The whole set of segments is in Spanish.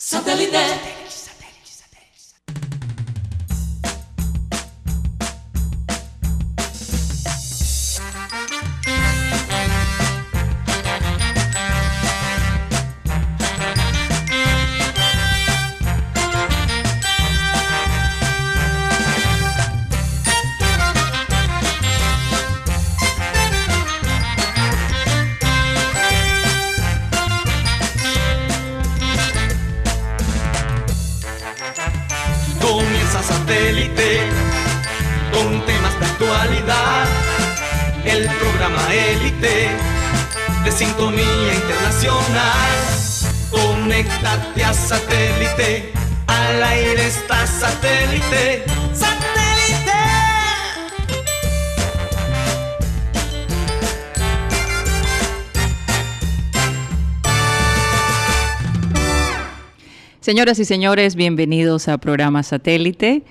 Satellite. Señoras y señores, bienvenidos a programa Satélite.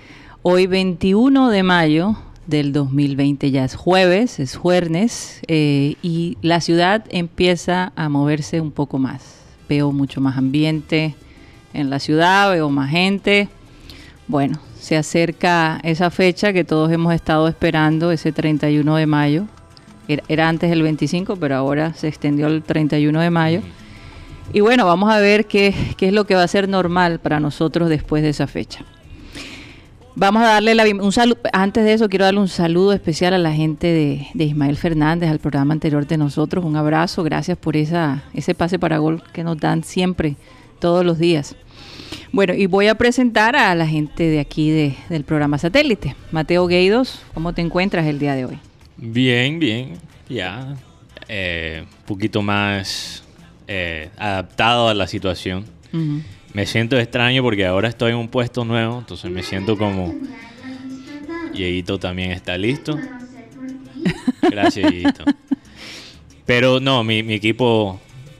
Hoy 21 de mayo del 2020, ya es jueves, es jueves, eh, y la ciudad empieza a moverse un poco más. Veo mucho más ambiente en la ciudad, veo más gente. Bueno, se acerca esa fecha que todos hemos estado esperando, ese 31 de mayo. Era, era antes el 25, pero ahora se extendió el 31 de mayo. Y bueno, vamos a ver qué, qué, es lo que va a ser normal para nosotros después de esa fecha. Vamos a darle la un saludo. Antes de eso, quiero darle un saludo especial a la gente de, de, Ismael Fernández, al programa anterior de nosotros. Un abrazo, gracias por esa, ese pase para gol que nos dan siempre, todos los días. Bueno, y voy a presentar a la gente de aquí de, del programa Satélite. Mateo Gueidos, ¿cómo te encuentras el día de hoy? Bien, bien, ya. Un eh, poquito más eh, adaptado a la situación. Uh -huh. Me siento extraño porque ahora estoy en un puesto nuevo, entonces me siento como... Dieguito también está listo. Gracias, Dieguito. Pero no, mi, mi equipo...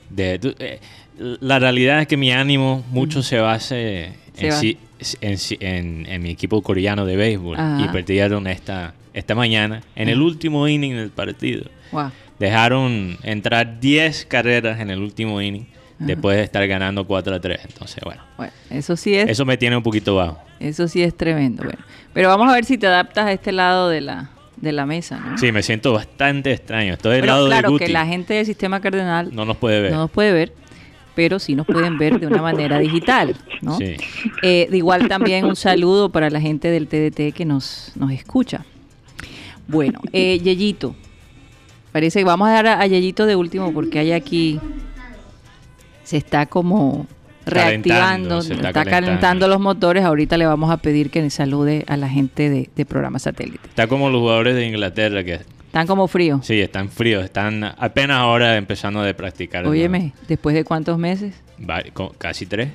De, eh, la realidad es que mi ánimo mucho uh -huh. se base se en, si, en, en, en, mi equipo coreano de béisbol. Ajá. Y perdieron esta, esta mañana en el último inning del partido. Wow. Dejaron entrar 10 carreras en el último inning Ajá. después de estar ganando 4 a 3. Entonces, bueno. bueno. Eso sí es. Eso me tiene un poquito bajo. Eso sí es tremendo. Bueno. Pero vamos a ver si te adaptas a este lado de la, de la mesa, ¿no? Sí, me siento bastante extraño. Estoy del pero, lado claro, de Guti. que la gente del sistema cardenal no nos puede ver. No nos puede ver, pero sí nos pueden ver de una manera digital, ¿no? Sí. Eh, de igual también un saludo para la gente del TDT que nos, nos escucha. Bueno, eh, Yeyito, parece que vamos a dar a, Yeyito de último porque hay aquí se está como reactivando, se está, está calentando. calentando. los motores. Ahorita le vamos a pedir que salude a la gente de, de programa satélite. Está como los jugadores de Inglaterra que están como fríos. Sí, están fríos, están apenas ahora empezando a practicar. Óyeme, ¿después de cuántos meses? Va, casi tres.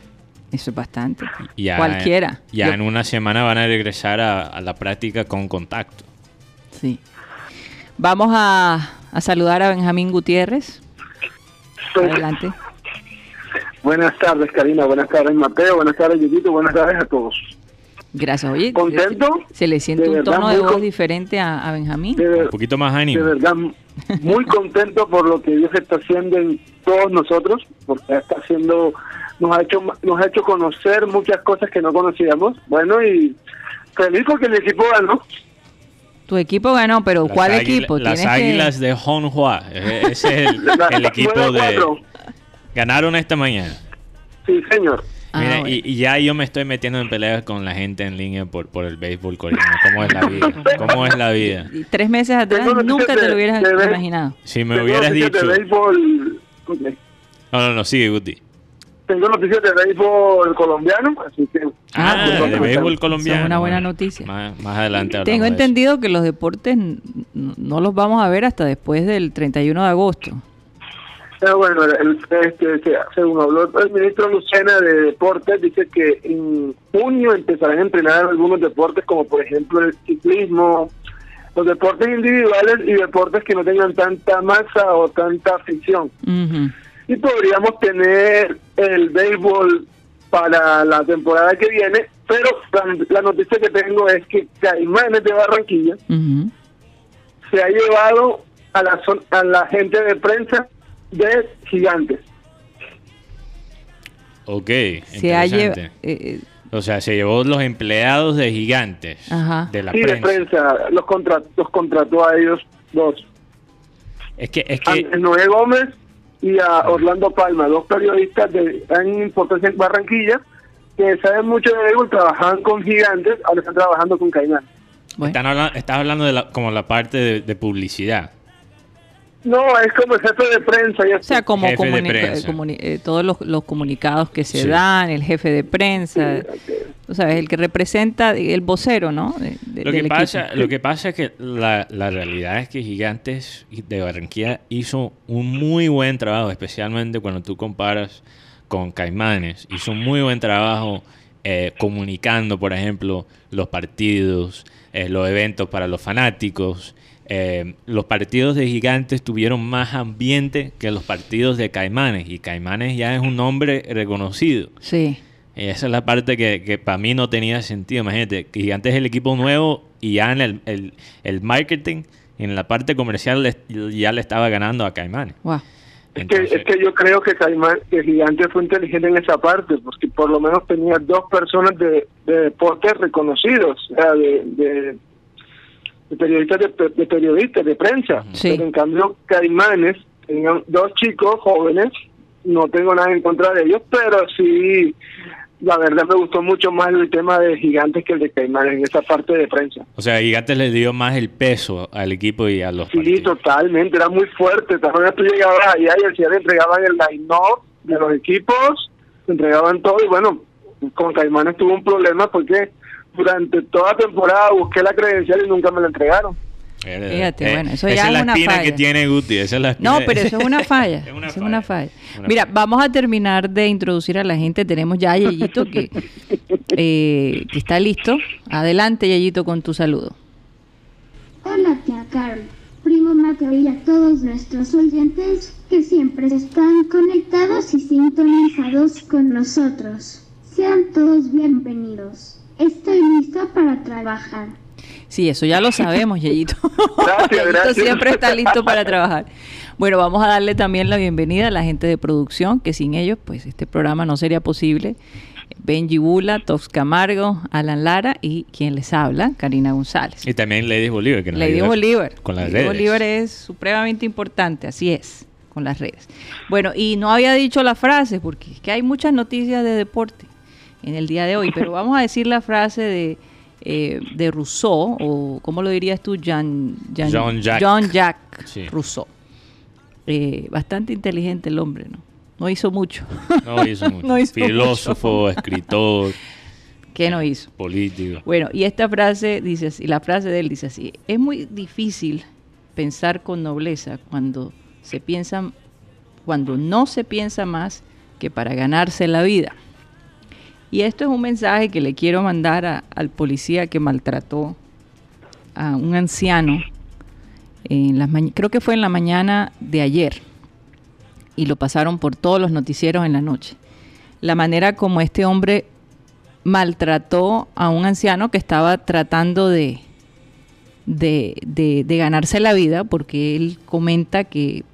Eso es bastante. Ya, Cualquiera. Ya Yo, en una semana van a regresar a, a, la práctica con contacto. Sí. Vamos a, a saludar a Benjamín Gutiérrez. Adelante. Buenas tardes, Karina. Buenas tardes, Mateo. Buenas tardes, Yuyito. Buenas tardes a todos. Gracias. Oye, ¿contento? Se le siente de un tono de voz diferente a, a Benjamín. un poquito más ánimo. De verdad, muy contento por lo que Dios está haciendo en todos nosotros, porque está haciendo, nos ha hecho, nos ha hecho conocer muchas cosas que no conocíamos. Bueno, y feliz porque el equipo ganó. Tu equipo ganó, pero las ¿cuál águila, equipo? Las Águilas que... de Honhua. Ese es el, el equipo de... Ganaron esta mañana. Sí, señor. Mira, ah, bueno. y, y, ya yo me estoy metiendo en peleas con la gente en línea por, por el béisbol coreano. ¿Cómo es la vida? ¿Cómo es la vida? Y tres meses atrás nunca te lo hubieras de, imaginado. Si me hubieras dicho... De béisbol... Okay. No, no, no, sigue, Guti. Tengo noticias de béisbol colombiano, así que... Ah, ah de béisbol colombiano. Es una buena noticia. Más, más adelante Tengo entendido que los deportes no los vamos a ver hasta después del 31 de agosto. Pero bueno, el, este, según habló el ministro Lucena de Deportes, dice que en junio empezarán a entrenar algunos deportes como por ejemplo el ciclismo, los deportes individuales y deportes que no tengan tanta masa o tanta afición. Uh -huh. Y podríamos tener el béisbol para la temporada que viene, pero la, la noticia que tengo es que Caimanes de Barranquilla uh -huh. se ha llevado a la, a la gente de prensa de gigantes. Ok, interesante. Eh, eh, o sea, se llevó los empleados de gigantes de la sí, prensa. de prensa. Los, los contrató a ellos dos. Es que, es que... Noé Gómez y a Orlando Palma, dos periodistas de gran importancia en Barranquilla, que saben mucho de béisbol, trabajaban con gigantes, ahora están trabajando con Caimán. estás hablando de la, como la parte de publicidad. No, es como el jefe de prensa. o sea, como eh, todos los, comunicados que se dan, el jefe de prensa, tú sabes, el que representa, el vocero, ¿no? lo, que pasa, lo que pasa es que la, la, realidad es que Gigantes de Barranquilla hizo un muy buen trabajo, especialmente cuando tú comparas con Caimanes. Hizo un muy buen trabajo eh, comunicando, por ejemplo, los partidos, eh, los eventos para los fanáticos. Eh, los partidos de gigantes tuvieron más ambiente que los partidos de caimanes y caimanes ya es un nombre reconocido. Sí. Y esa es la parte que, para mí no tenía sentido. Imagínate, Gigantes es el equipo nuevo y ya en el, el, marketing, en la parte comercial, ya le estaba ganando a Caimanes. Es, que, es que yo creo que Caimán, que Gigantes fue inteligente en esa parte, porque por lo menos tenía dos personas de, de deporte reconocidos, o sea, de de periodistas de, periodistas de prensa. Pero en cambio, Caimanes tenían dos chicos jóvenes, no tengo nada en contra de ellos, pero sí, la verdad me gustó mucho más el tema de Gigantes que el de Caimanes en esa parte de prensa. O sea, Gigantes le dio más el peso al equipo y a los Sí, totalmente, era muy fuerte. También tú llegabas allá y le entregaban el line-up de los equipos, entregaban todo y bueno, con Caimanes tuvo un problema porque durante toda temporada busqué la credencial y nunca me la entregaron. Fíjate, eh, bueno, eso ya es, una falla. que tiene Guti, esa es la No, pero eso es una falla. es una falla. Mira, vamos a terminar de introducir a la gente. Tenemos ya a Yeyito que, eh, que está listo. Adelante, Yeyito, con tu saludo. Hola, tía Carol. Primo Mateo y a todos nuestros oyentes que siempre están conectados y sintonizados con nosotros. Sean todos bienvenidos. Estoy listo para trabajar. Sí, eso ya lo sabemos, Yeyito. Gracias, gracias. siempre está listo para trabajar. Bueno, vamos a darle también la bienvenida a la gente de producción, que sin ellos, pues este programa no sería posible. Benji Bula, Tox Camargo, Alan Lara y quien les habla, Karina González. Y también Lady Bolívar. Que Lady Bolívar. Con las Lady Bolívar es supremamente importante, así es, con las redes. Bueno, y no había dicho la frase, porque es que hay muchas noticias de deporte en el día de hoy, pero vamos a decir la frase de, eh, de Rousseau, o ¿cómo lo dirías tú? Jean, John Jacques, John Jacques Rousseau. Eh, bastante inteligente el hombre, ¿no? No hizo mucho. No hizo mucho. Filósofo, escritor. ¿Qué no hizo? Político. Bueno, y esta frase dice así, la frase de él dice así, es muy difícil pensar con nobleza cuando se piensa, cuando no se piensa más que para ganarse la vida. Y esto es un mensaje que le quiero mandar al policía que maltrató a un anciano, en las creo que fue en la mañana de ayer, y lo pasaron por todos los noticieros en la noche. La manera como este hombre maltrató a un anciano que estaba tratando de, de, de, ganarse la vida, porque él comenta que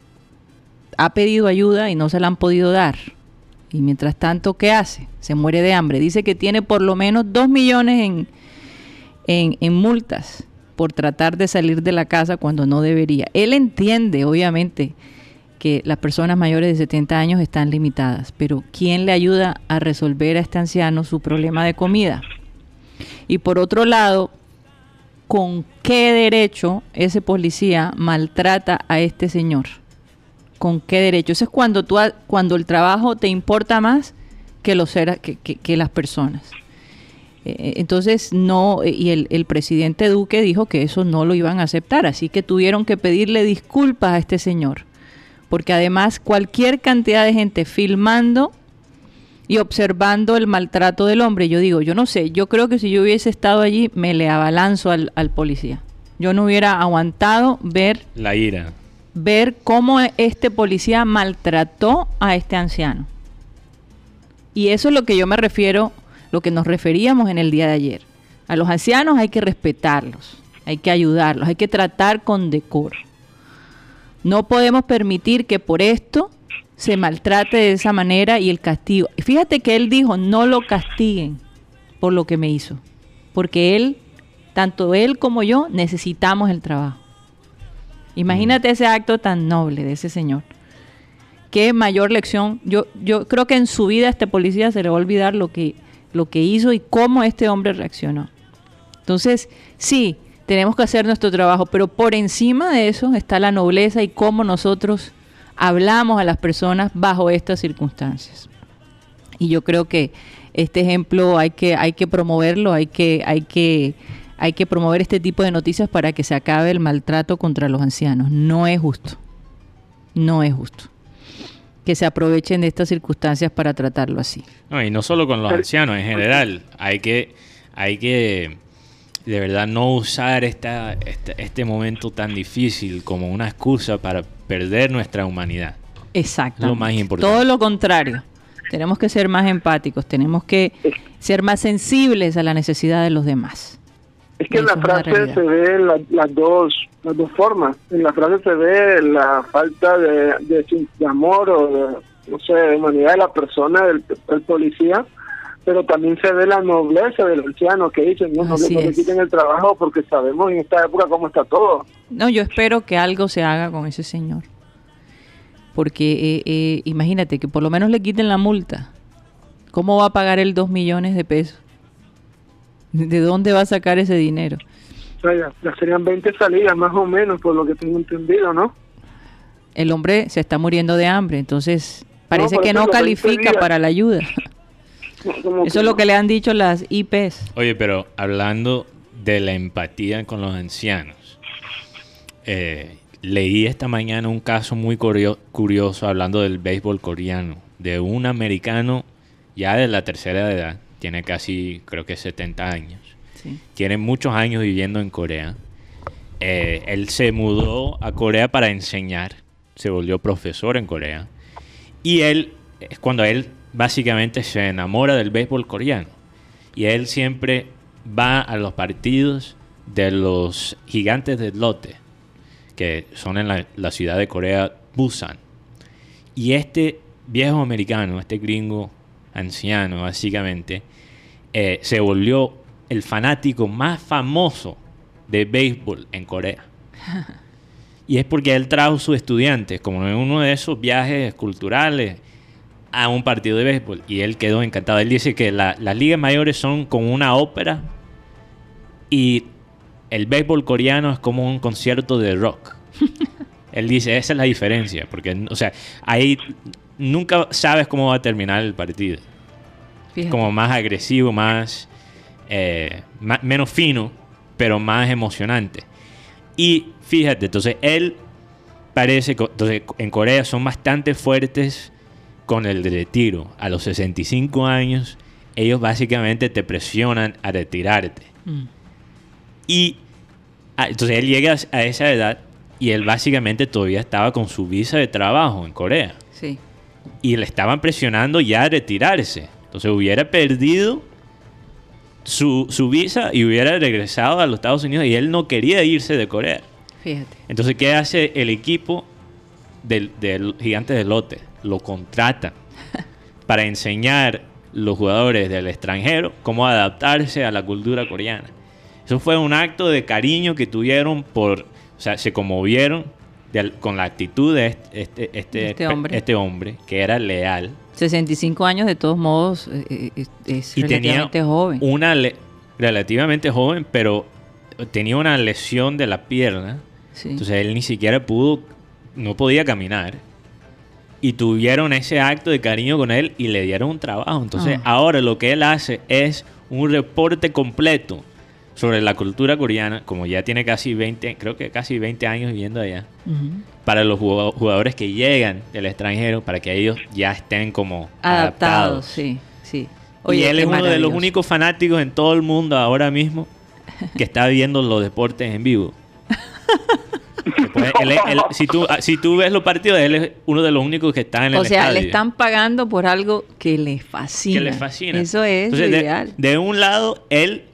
ha pedido ayuda y no se la han podido dar. Y mientras tanto, ¿qué hace? Se muere de hambre. Dice que tiene por lo menos dos millones en, en, multas por tratar de salir de la casa cuando no debería. Él entiende, obviamente, que las personas mayores de 70 años están limitadas, pero ¿quién le ayuda a resolver a este anciano su problema de comida? Y por otro lado, ¿con qué derecho ese policía maltrata a este señor? ¿Con qué derecho? Eso es cuando, tú, cuando el trabajo te importa más que, los que, que, las personas. Eh, eh, entonces, no, eh, y el, presidente Duque dijo que eso no lo iban a aceptar, así que tuvieron que pedirle disculpas a este señor, porque además cualquier cantidad de gente filmando y observando el maltrato del hombre, yo digo, yo no sé, yo creo que si yo hubiese estado allí, me le abalanzo al, al policía. Yo no hubiera aguantado ver... La ira ver cómo este policía maltrató a este anciano. Y eso es lo que yo me refiero, lo que nos referíamos en el día de ayer. A los ancianos hay que respetarlos, hay que ayudarlos, hay que tratar con decoro. No podemos permitir que por esto se maltrate de esa manera y el castigo. Fíjate que él dijo, no lo castiguen por lo que me hizo, porque él, tanto él como yo, necesitamos el trabajo. Imagínate ese acto tan noble de ese señor. Qué mayor lección. Yo, yo creo que en su vida a este policía se le va a olvidar lo que, lo que hizo y cómo este hombre reaccionó. Entonces, sí, tenemos que hacer nuestro trabajo, pero por encima de eso está la nobleza y cómo nosotros hablamos a las personas bajo estas circunstancias. Y yo creo que este ejemplo hay que, hay que promoverlo, hay que, hay que, hay que promover este tipo de noticias para que se acabe el maltrato contra los ancianos. No es justo. No es justo que se aprovechen de estas circunstancias para tratarlo así. No, y no solo con los ancianos, en general. Hay que, hay que de verdad no usar esta, este, este momento tan difícil como una excusa para perder nuestra humanidad. Exacto. Lo más importante. Todo lo contrario. Tenemos que ser más empáticos, tenemos que ser más sensibles a la necesidad de los demás. Es que en la frase se ve las dos las dos formas. En la frase se ve la falta de, de, amor o de, no sé, de humanidad de la persona, del, policía, pero también se ve la nobleza del anciano que dicen, no, no le quiten el trabajo porque sabemos en esta época cómo está todo. No, yo espero que algo se haga con ese señor. Porque eh, eh, imagínate que por lo menos le quiten la multa. ¿Cómo va a pagar el dos millones de pesos? ¿De dónde va a sacar ese dinero? O sea, ya, serían 20 salidas más o menos, por lo que tengo entendido, ¿no? El hombre se está muriendo de hambre, entonces parece que no califica para la ayuda. Eso es lo que le han dicho las IPs. Oye, pero hablando de la empatía con los ancianos, eh, leí esta mañana un caso muy curioso hablando del béisbol coreano, de un americano ya de la tercera edad, tiene casi creo que 70 años, tiene muchos años viviendo en Corea. Eh, él se mudó a Corea para enseñar, se volvió profesor en Corea. Y él, es cuando él básicamente se enamora del béisbol coreano. Y él siempre va a los partidos de los gigantes del lote, que son en la, ciudad de Corea, Busan. Y este viejo americano, este gringo anciano, básicamente, eh, se volvió el fanático más famoso de béisbol en Corea. Y es porque él trajo sus estudiantes, como en uno de esos viajes culturales, a un partido de béisbol. Y él quedó encantado. Él dice que las ligas mayores son como una ópera y el béisbol coreano es como un concierto de rock. él dice, esa es la diferencia. Porque, o sea, ahí nunca sabes cómo va a terminar el partido. Como más agresivo, más eh, menos fino, pero más emocionante. Y fíjate, entonces él parece, entonces en Corea son bastante fuertes con el retiro. A los 65 años, ellos básicamente te presionan a retirarte. Mm. Y ah, entonces él llega a esa edad y él básicamente todavía estaba con su visa de trabajo en Corea. Sí. Y le estaban presionando ya a retirarse. Entonces hubiera perdido su, su, visa y hubiera regresado a los Estados Unidos y él no quería irse de Corea. Fíjate. Entonces, ¿qué hace el equipo del, del gigante de lote? Lo contratan para enseñar los jugadores del extranjero cómo adaptarse a la cultura coreana. Eso fue un acto de cariño que tuvieron por, o sea, se conmovieron con la actitud de este, este, este, hombre. este hombre, que era leal 65 años de todos modos eh, eh, es relativamente joven. Una relativamente joven, pero tenía una lesión de la pierna. Entonces él ni siquiera pudo, no podía caminar. Y tuvieron ese acto de cariño con él y le dieron un trabajo. Entonces ah. ahora lo que él hace es un reporte completo sobre la cultura coreana, como ya tiene casi 20, creo que casi 20 años viviendo allá, para los jugadores que llegan del extranjero, para que ellos ya estén como adaptados. Sí, sí. y él es uno de los únicos fanáticos en todo el mundo ahora mismo que está viendo los deportes en vivo. si, tú, si tú ves los partidos, él es uno de los únicos que está en el O sea, le están pagando por algo que le fascina. Que le fascina. Eso es ideal. de, un lado, él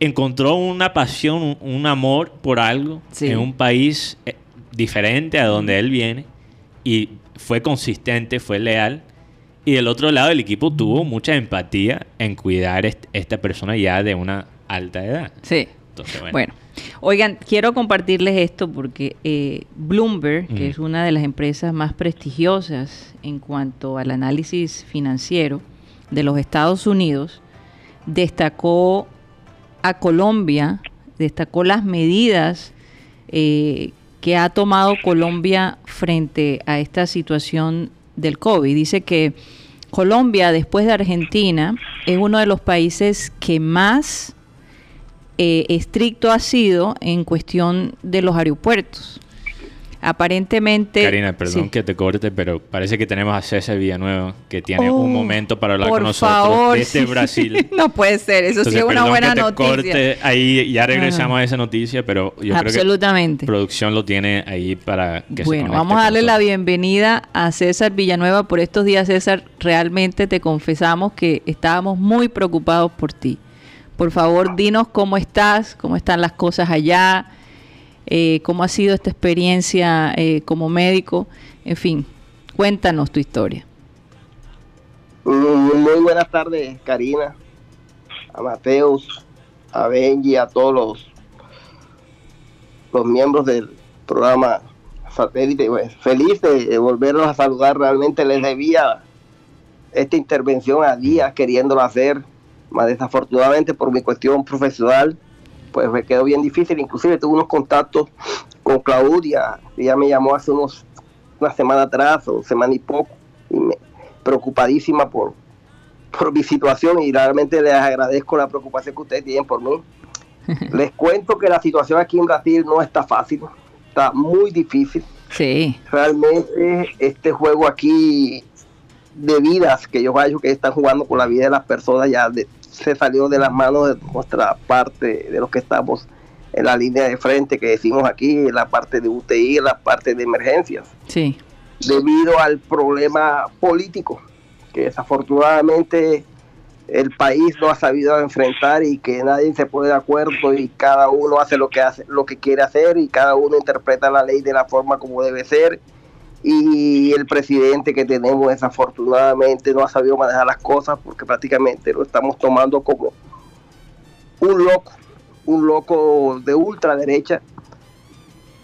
encontró una pasión, un, amor por algo en un país eh, diferente a donde él viene y fue consistente, fue leal. Y del otro lado, el equipo tuvo mucha empatía en cuidar a esta persona ya de una alta edad. Sí. bueno. oigan, quiero compartirles esto porque eh, Bloomberg, que es una de las empresas más prestigiosas en cuanto al análisis financiero de los Estados Unidos, destacó a Colombia, destacó las medidas eh, que ha tomado Colombia frente a esta situación del COVID. Dice que Colombia, después de Argentina, es uno de los países que más eh, estricto ha sido en cuestión de los aeropuertos. Aparentemente. Karina, perdón que te corte, pero parece que tenemos a César Villanueva que tiene un oh, momento para hablar con nosotros desde Brasil. no puede ser, eso sí es una buena que te noticia. Corte ahí ya regresamos a esa noticia, pero yo Absolutamente. creo que producción lo tiene ahí para que bueno, se vamos a darle la bienvenida a César Villanueva por estos días, César. Realmente te confesamos que estábamos muy preocupados por ti. Por favor, dinos cómo estás, cómo están las cosas allá eh, cómo ha sido esta experiencia eh, como médico, en fin, cuéntanos tu historia. Mm, muy buenas tardes, Karina, a Mateus, a Benji, a todos los, los miembros del programa Satélite. Pues, feliz de, volverlos a saludar, realmente les debía esta intervención a día queriéndolo hacer, más desafortunadamente por mi cuestión profesional pues me quedó bien difícil. Inclusive tuve unos contactos con Claudia, ella me llamó hace unos una semana atrás o semana y poco, y me, preocupadísima por, por mi situación y realmente les agradezco la preocupación que ustedes tienen por mí. les cuento que la situación aquí en Brasil no está fácil, está muy difícil. Sí. Realmente este juego aquí de vidas que yo veo que están jugando con la vida de las personas ya de, se salió de las manos de nuestra parte, de los que estamos en la línea de frente que decimos aquí, la parte de UTI, la parte de emergencias. Sí. Debido al problema político que desafortunadamente el país no ha sabido enfrentar y que nadie se pone de acuerdo y cada uno hace lo que hace, lo que quiere hacer y cada uno interpreta la ley de la forma como debe ser y el presidente que tenemos desafortunadamente no ha sabido manejar las cosas porque prácticamente lo estamos tomando como un loco, un loco de ultraderecha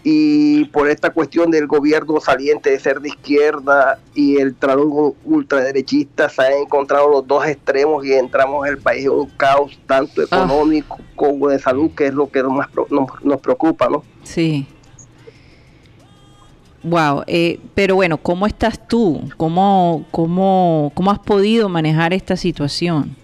y por esta cuestión del gobierno saliente de ser de izquierda y el trabajo ultraderechista se han encontrado los dos extremos y entramos el país en un caos tanto ah. económico como de salud que es lo que más nos, nos preocupa, ¿no? Sí. Wow, eh, pero bueno, ¿cómo estás tú? ¿Cómo, cómo, ¿Cómo has podido manejar esta situación?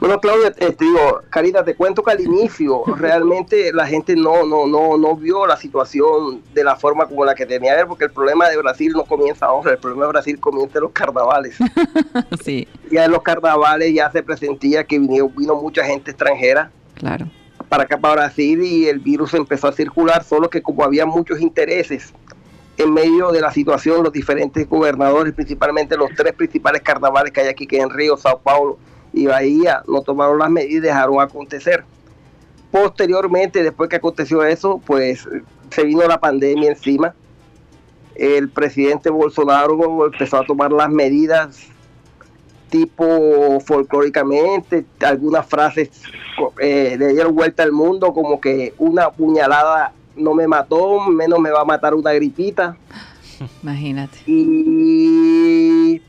Bueno, Claudia, eh, te digo, Karina, te cuento que al inicio realmente la gente no, no, no, no vio la situación de la forma como la que tenía que ver, porque el problema de Brasil no comienza ahora, el problema de Brasil comienza en los carnavales. sí. Ya en los carnavales ya se presentía que vino, vino mucha gente extranjera. Claro para acá, para Brasil, y el virus empezó a circular, solo que como había muchos intereses en medio de la situación, los diferentes gobernadores, principalmente los tres principales carnavales que hay aquí, que en Río, Sao Paulo y Bahía, no tomaron las medidas y dejaron acontecer. Posteriormente, después que aconteció eso, pues se vino la pandemia encima. El presidente Bolsonaro empezó a tomar las medidas tipo folclóricamente, algunas frases eh, le dieron vuelta al mundo como que una puñalada no me mató, menos me va a matar una gripita. Imagínate. Y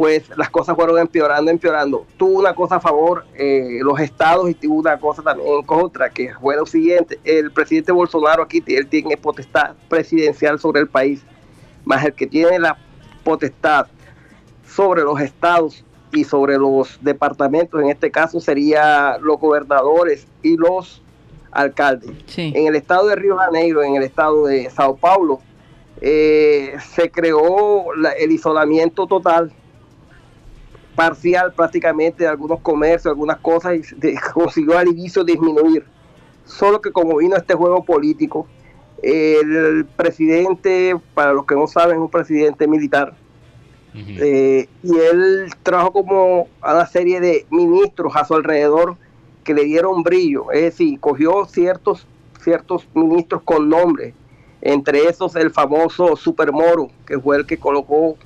pues las cosas fueron empeorando, empeorando. Tuvo una cosa a favor eh, los estados y tuvo una cosa también en contra, que fue lo siguiente, el presidente Bolsonaro aquí, él tiene potestad presidencial sobre el país, más el que tiene la potestad sobre los estados y sobre los departamentos, en este caso sería los gobernadores y los alcaldes. En el estado de Río Janeiro, en el estado de Sao Paulo, eh, se creó el isolamiento total, parcial prácticamente de algunos comercios, algunas cosas, y consiguió al inicio disminuir. Solo que como vino este juego político, el presidente, para los que no saben, es un presidente militar, eh, y él trajo como a una serie de ministros a su alrededor que le dieron brillo, es decir, cogió ciertos, ciertos ministros con nombre entre esos el famoso Super Moro, que fue el que colocó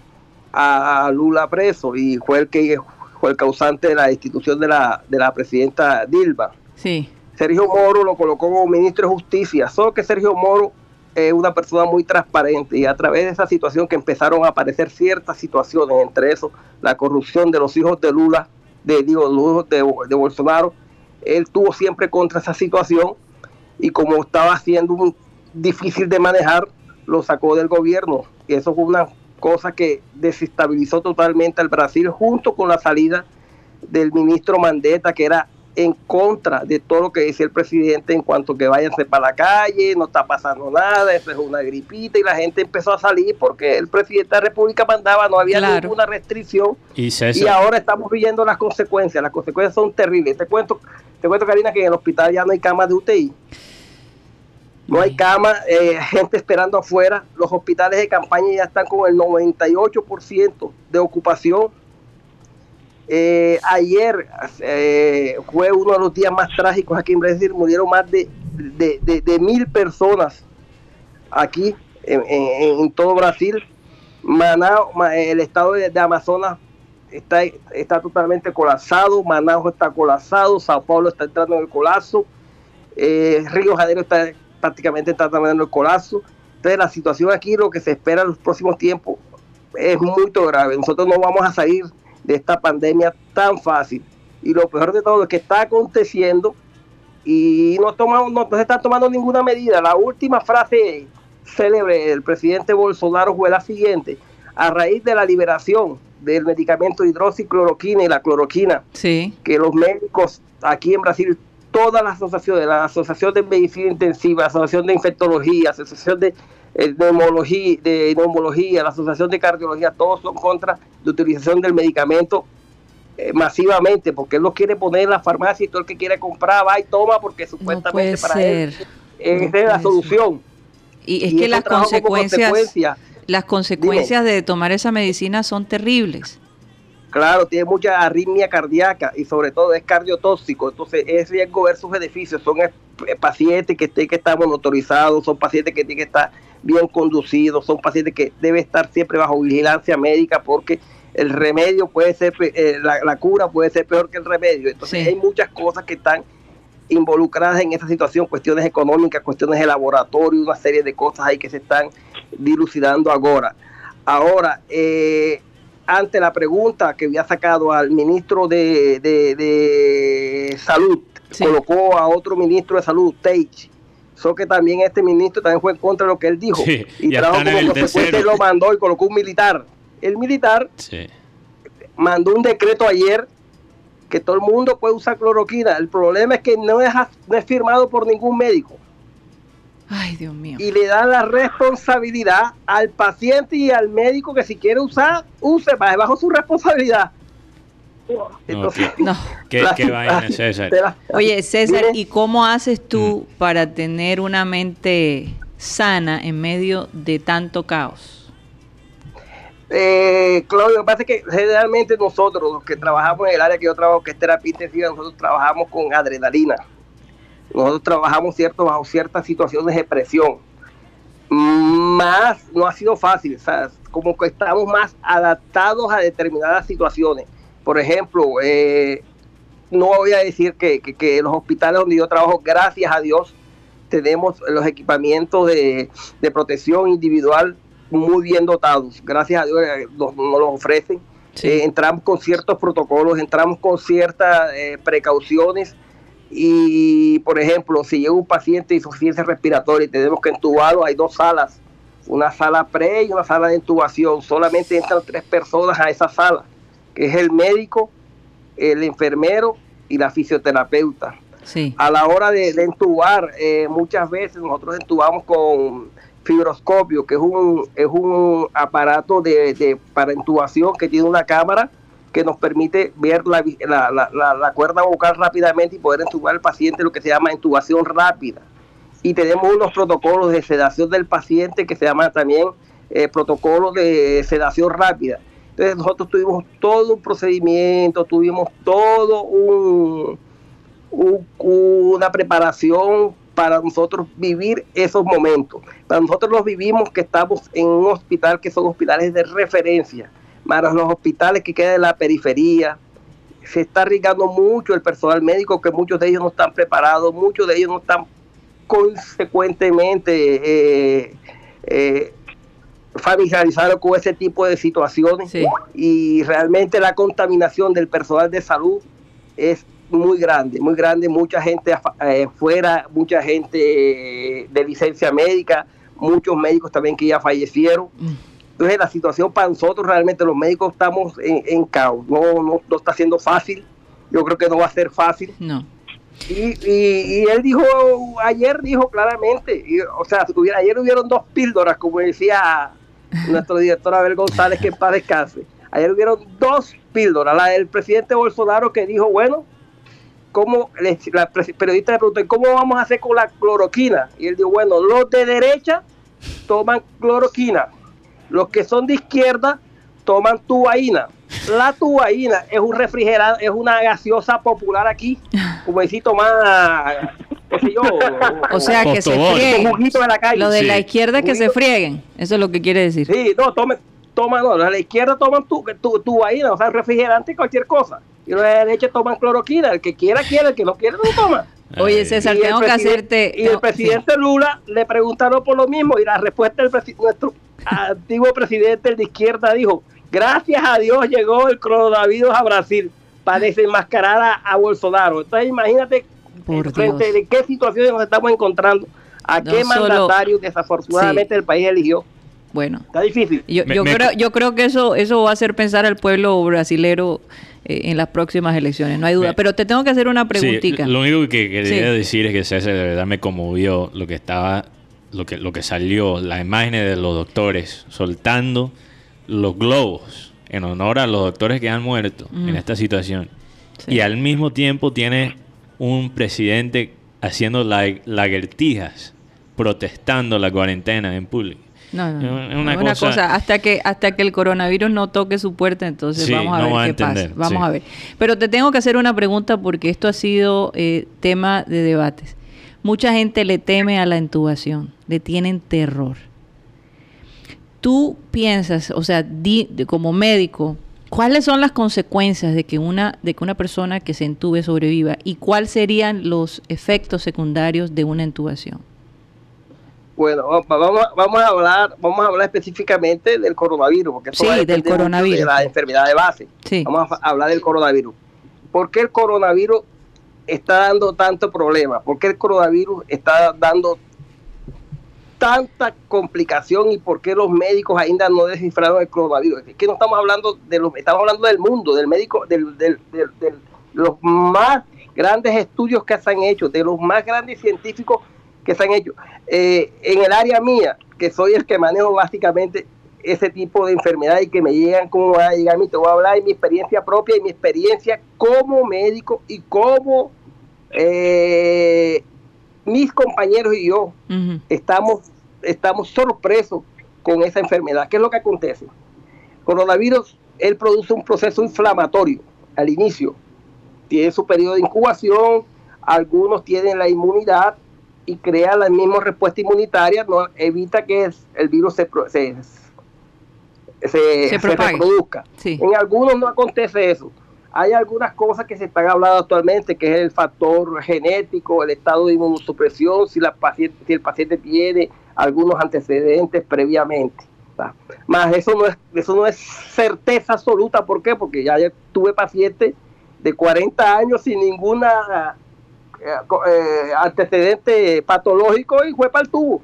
a Lula preso y fue el que fue el causante de la destitución de la, de la presidenta Dilma. Sí. Sergio Moro lo colocó como ministro de Justicia, solo que Sergio Moro es una persona muy transparente y a través de esa situación que empezaron a aparecer ciertas situaciones, entre eso la corrupción de los hijos de Lula, de, digo, los de, de Bolsonaro, él tuvo siempre contra esa situación y como estaba siendo un, difícil de manejar, lo sacó del gobierno. Y eso fue una cosa que desestabilizó totalmente al Brasil junto con la salida del ministro Mandetta, que era en contra de todo lo que decía el presidente en cuanto que váyanse para la calle, no está pasando nada, eso es una gripita y la gente empezó a salir porque el presidente de la República mandaba, no había ninguna restricción y, ahora estamos viviendo las consecuencias, las consecuencias son terribles. Te cuento, te cuento Karina que en el hospital ya no hay camas de UTI. No hay cama, eh, gente esperando afuera. Los hospitales de campaña ya están con el 98% de ocupación. Eh, ayer eh, fue uno de los días más trágicos aquí en Brasil. Murieron más de, de, mil personas aquí en, todo Brasil. El estado de, Amazonas está, está totalmente colapsado. Manaus está colapsado. Sao Paulo está entrando en el colapso. Río Janeiro está prácticamente está también el colapso. Entonces la situación aquí, lo que se espera en los próximos tiempos, es muy grave. Nosotros no vamos a salir de esta pandemia tan fácil. Y lo peor de todo es que está aconteciendo y no, tomamos, no se está tomando ninguna medida. La última frase célebre del presidente Bolsonaro fue la siguiente. A raíz de la liberación del medicamento hidroxicloroquina y la cloroquina, sí. que los médicos aquí en Brasil todas las asociaciones, la Asociación de Medicina Intensiva, Asociación de Infectología, Asociación de neumología, de neumología, la Asociación de Cardiología, todos son contra la utilización del medicamento eh, masivamente, porque él lo quiere poner en la farmacia y todo el que quiere comprar va y toma porque supuestamente para él es la solución. Y es que las consecuencias, las consecuencias de tomar esa medicina son terribles. Claro, tiene mucha arritmia cardíaca y sobre todo es cardiotóxico, entonces es riesgo ver sus beneficios. Son eh, pacientes que tienen que estar monitorizados, son pacientes que tienen que estar bien conducidos, son pacientes que deben estar siempre bajo vigilancia médica porque el remedio puede ser, eh, la, cura puede ser peor que el remedio. Entonces hay muchas cosas que están involucradas en esa situación, cuestiones económicas, cuestiones de laboratorio, una serie de cosas ahí que se están dilucidando ahora. Ahora, eh, ante la pregunta que había sacado al ministro de, de, Salud, colocó a otro ministro de Salud, Teich. So que también este ministro también fue en contra de lo que él dijo. y trajo como consecuencia lo mandó y colocó un militar. El militar mandó un decreto ayer que todo el mundo puede usar cloroquina. El problema es que no es, no es firmado por ningún médico. Ay, Dios mío. Y le da la responsabilidad al paciente y al médico que si quiere usar, use, bajo su responsabilidad. Entonces, no. ¿Qué, César? Oye, César, ¿y cómo haces tú mm. para tener una mente sana en medio de tanto caos? Eh, Claudio, lo que pasa es que generalmente nosotros, los que trabajamos en el área que yo trabajo, que es terapia intensiva, nosotros trabajamos con adrenalina nosotros trabajamos cierto bajo ciertas situaciones de presión. Más no ha sido fácil, como que estamos más adaptados a determinadas situaciones. Por ejemplo, eh, no voy a decir que, los hospitales donde yo trabajo, gracias a Dios, tenemos los equipamientos de, protección individual muy bien dotados. Gracias a Dios eh, nos, los ofrecen. Eh, entramos con ciertos protocolos, entramos con ciertas precauciones y, por ejemplo, si llega un paciente de insuficiencia respiratoria y tenemos que entubarlo, hay dos salas, una sala pre y una sala de intubación. Solamente entran tres personas a esa sala, que es el médico, el enfermero y la fisioterapeuta. A la hora de, de entubar, eh, muchas veces nosotros entubamos con fibroscopio, que es un, es un aparato de, de, para intubación que tiene una cámara que nos permite ver la, la, cuerda vocal rápidamente y poder entubar al paciente, lo que se llama intubación rápida. Y tenemos unos protocolos de sedación del paciente que se llama también eh, protocolos de sedación rápida. Entonces nosotros tuvimos todo un procedimiento, tuvimos todo un, una preparación para nosotros vivir esos momentos. Para nosotros los vivimos que estamos en un hospital que son hospitales de referencia, para los hospitales que quedan en la periferia. Se está arriesgando mucho el personal médico, que muchos de ellos no están preparados, muchos de ellos no están consecuentemente eh, eh, familiarizados con ese tipo de situaciones. Y realmente la contaminación del personal de salud es muy grande, muy grande, mucha gente eh, fuera, mucha gente eh, de licencia médica, muchos médicos también que ya fallecieron. Mm. Entonces la situación para nosotros realmente los médicos estamos en, caos, no, no, no, está siendo fácil, yo creo que no va a ser fácil. No. Y, y, él dijo, ayer dijo claramente, o sea, ayer hubieron dos píldoras, como decía nuestro director Abel González, que en paz descanse. Ayer hubieron dos píldoras, la del presidente Bolsonaro que dijo, bueno, ¿cómo, la periodista le preguntó, ¿cómo vamos a hacer con la cloroquina? Y él dijo, bueno, los de derecha toman cloroquina, los que son de izquierda toman tubaína. La tubaína es un refrigerante, es una gaseosa popular aquí, como decir, tomar, yo, o sea, que se frieguen. Lo de la izquierda que se frieguen, eso es lo que quiere decir. Sí, no, tome, toma, no, los de la izquierda toman tu, tu, tubaína, o sea, refrigerante, cualquier cosa y los de derecha toman cloroquina. El que quiera, quiere, el que no quiere, no toma. Oye, César, tengo que hacerte. Y el presidente Lula le preguntaron por lo mismo y la respuesta del nuestro antiguo presidente el de izquierda dijo: Gracias a Dios llegó el coronavirus a Brasil para desenmascarar a, Bolsonaro. Entonces, imagínate frente de qué situaciones nos estamos encontrando, a qué mandatario desafortunadamente el país eligió. Bueno, está difícil. Yo, creo, yo creo que eso, eso va a hacer pensar al pueblo brasilero eh, en las próximas elecciones, no hay duda. Pero te tengo que hacer una preguntita. lo único que quería decir es que César de verdad me conmovió lo que estaba, lo que, lo que salió, las imágenes de los doctores soltando los globos en honor a los doctores que han muerto en mm. esta situación. Y al mismo tiempo tiene un presidente haciendo lagertijas, protestando la cuarentena en público. No, no, una, cosa... hasta que hasta que el coronavirus no toque su puerta, entonces vamos a ver qué pasa. Vamos a ver. Pero te tengo que hacer una pregunta porque esto ha sido eh, tema de debates. Mucha gente le teme a la intubación, le tienen terror. Tú piensas, o sea, como médico, ¿cuáles son las consecuencias de que una de que una persona que se entube sobreviva y cuáles serían los efectos secundarios de una intubación? Bueno, vamos, vamos a hablar, vamos a hablar específicamente del coronavirus, porque eso sí, del coronavirus. de la enfermedad de base. Vamos a hablar del coronavirus. ¿Por qué el coronavirus está dando tanto problema? ¿Por qué el coronavirus está dando tanta complicación y por qué los médicos ainda no descifraron el coronavirus? Es que no estamos hablando de los, estamos hablando del mundo, del médico, del, del, del, de los más grandes estudios que se han hecho, de los más grandes científicos que se han hecho. Eh, en el área mía, que soy el que manejo básicamente ese tipo de enfermedad y que me llegan, van a llegar a mí, te voy a hablar de mi experiencia propia y mi experiencia como médico y como eh, mis compañeros y yo estamos, estamos sorpresos con esa enfermedad. ¿Qué es lo que acontece? Coronavirus, él produce un proceso inflamatorio al inicio. Tiene su periodo de incubación, algunos tienen la inmunidad y crea la misma respuesta inmunitaria, no evita que el virus se, se, se, reproduzca. En algunos no acontece eso. Hay algunas cosas que se están hablando actualmente, que es el factor genético, el estado de inmunosupresión, si, la paciente, si el paciente tiene algunos antecedentes previamente. Más eso no, es, eso no es certeza absoluta. ¿Por qué? Porque ya tuve pacientes de 40 años sin ninguna eh, eh, antecedente patológico y fue para el tubo.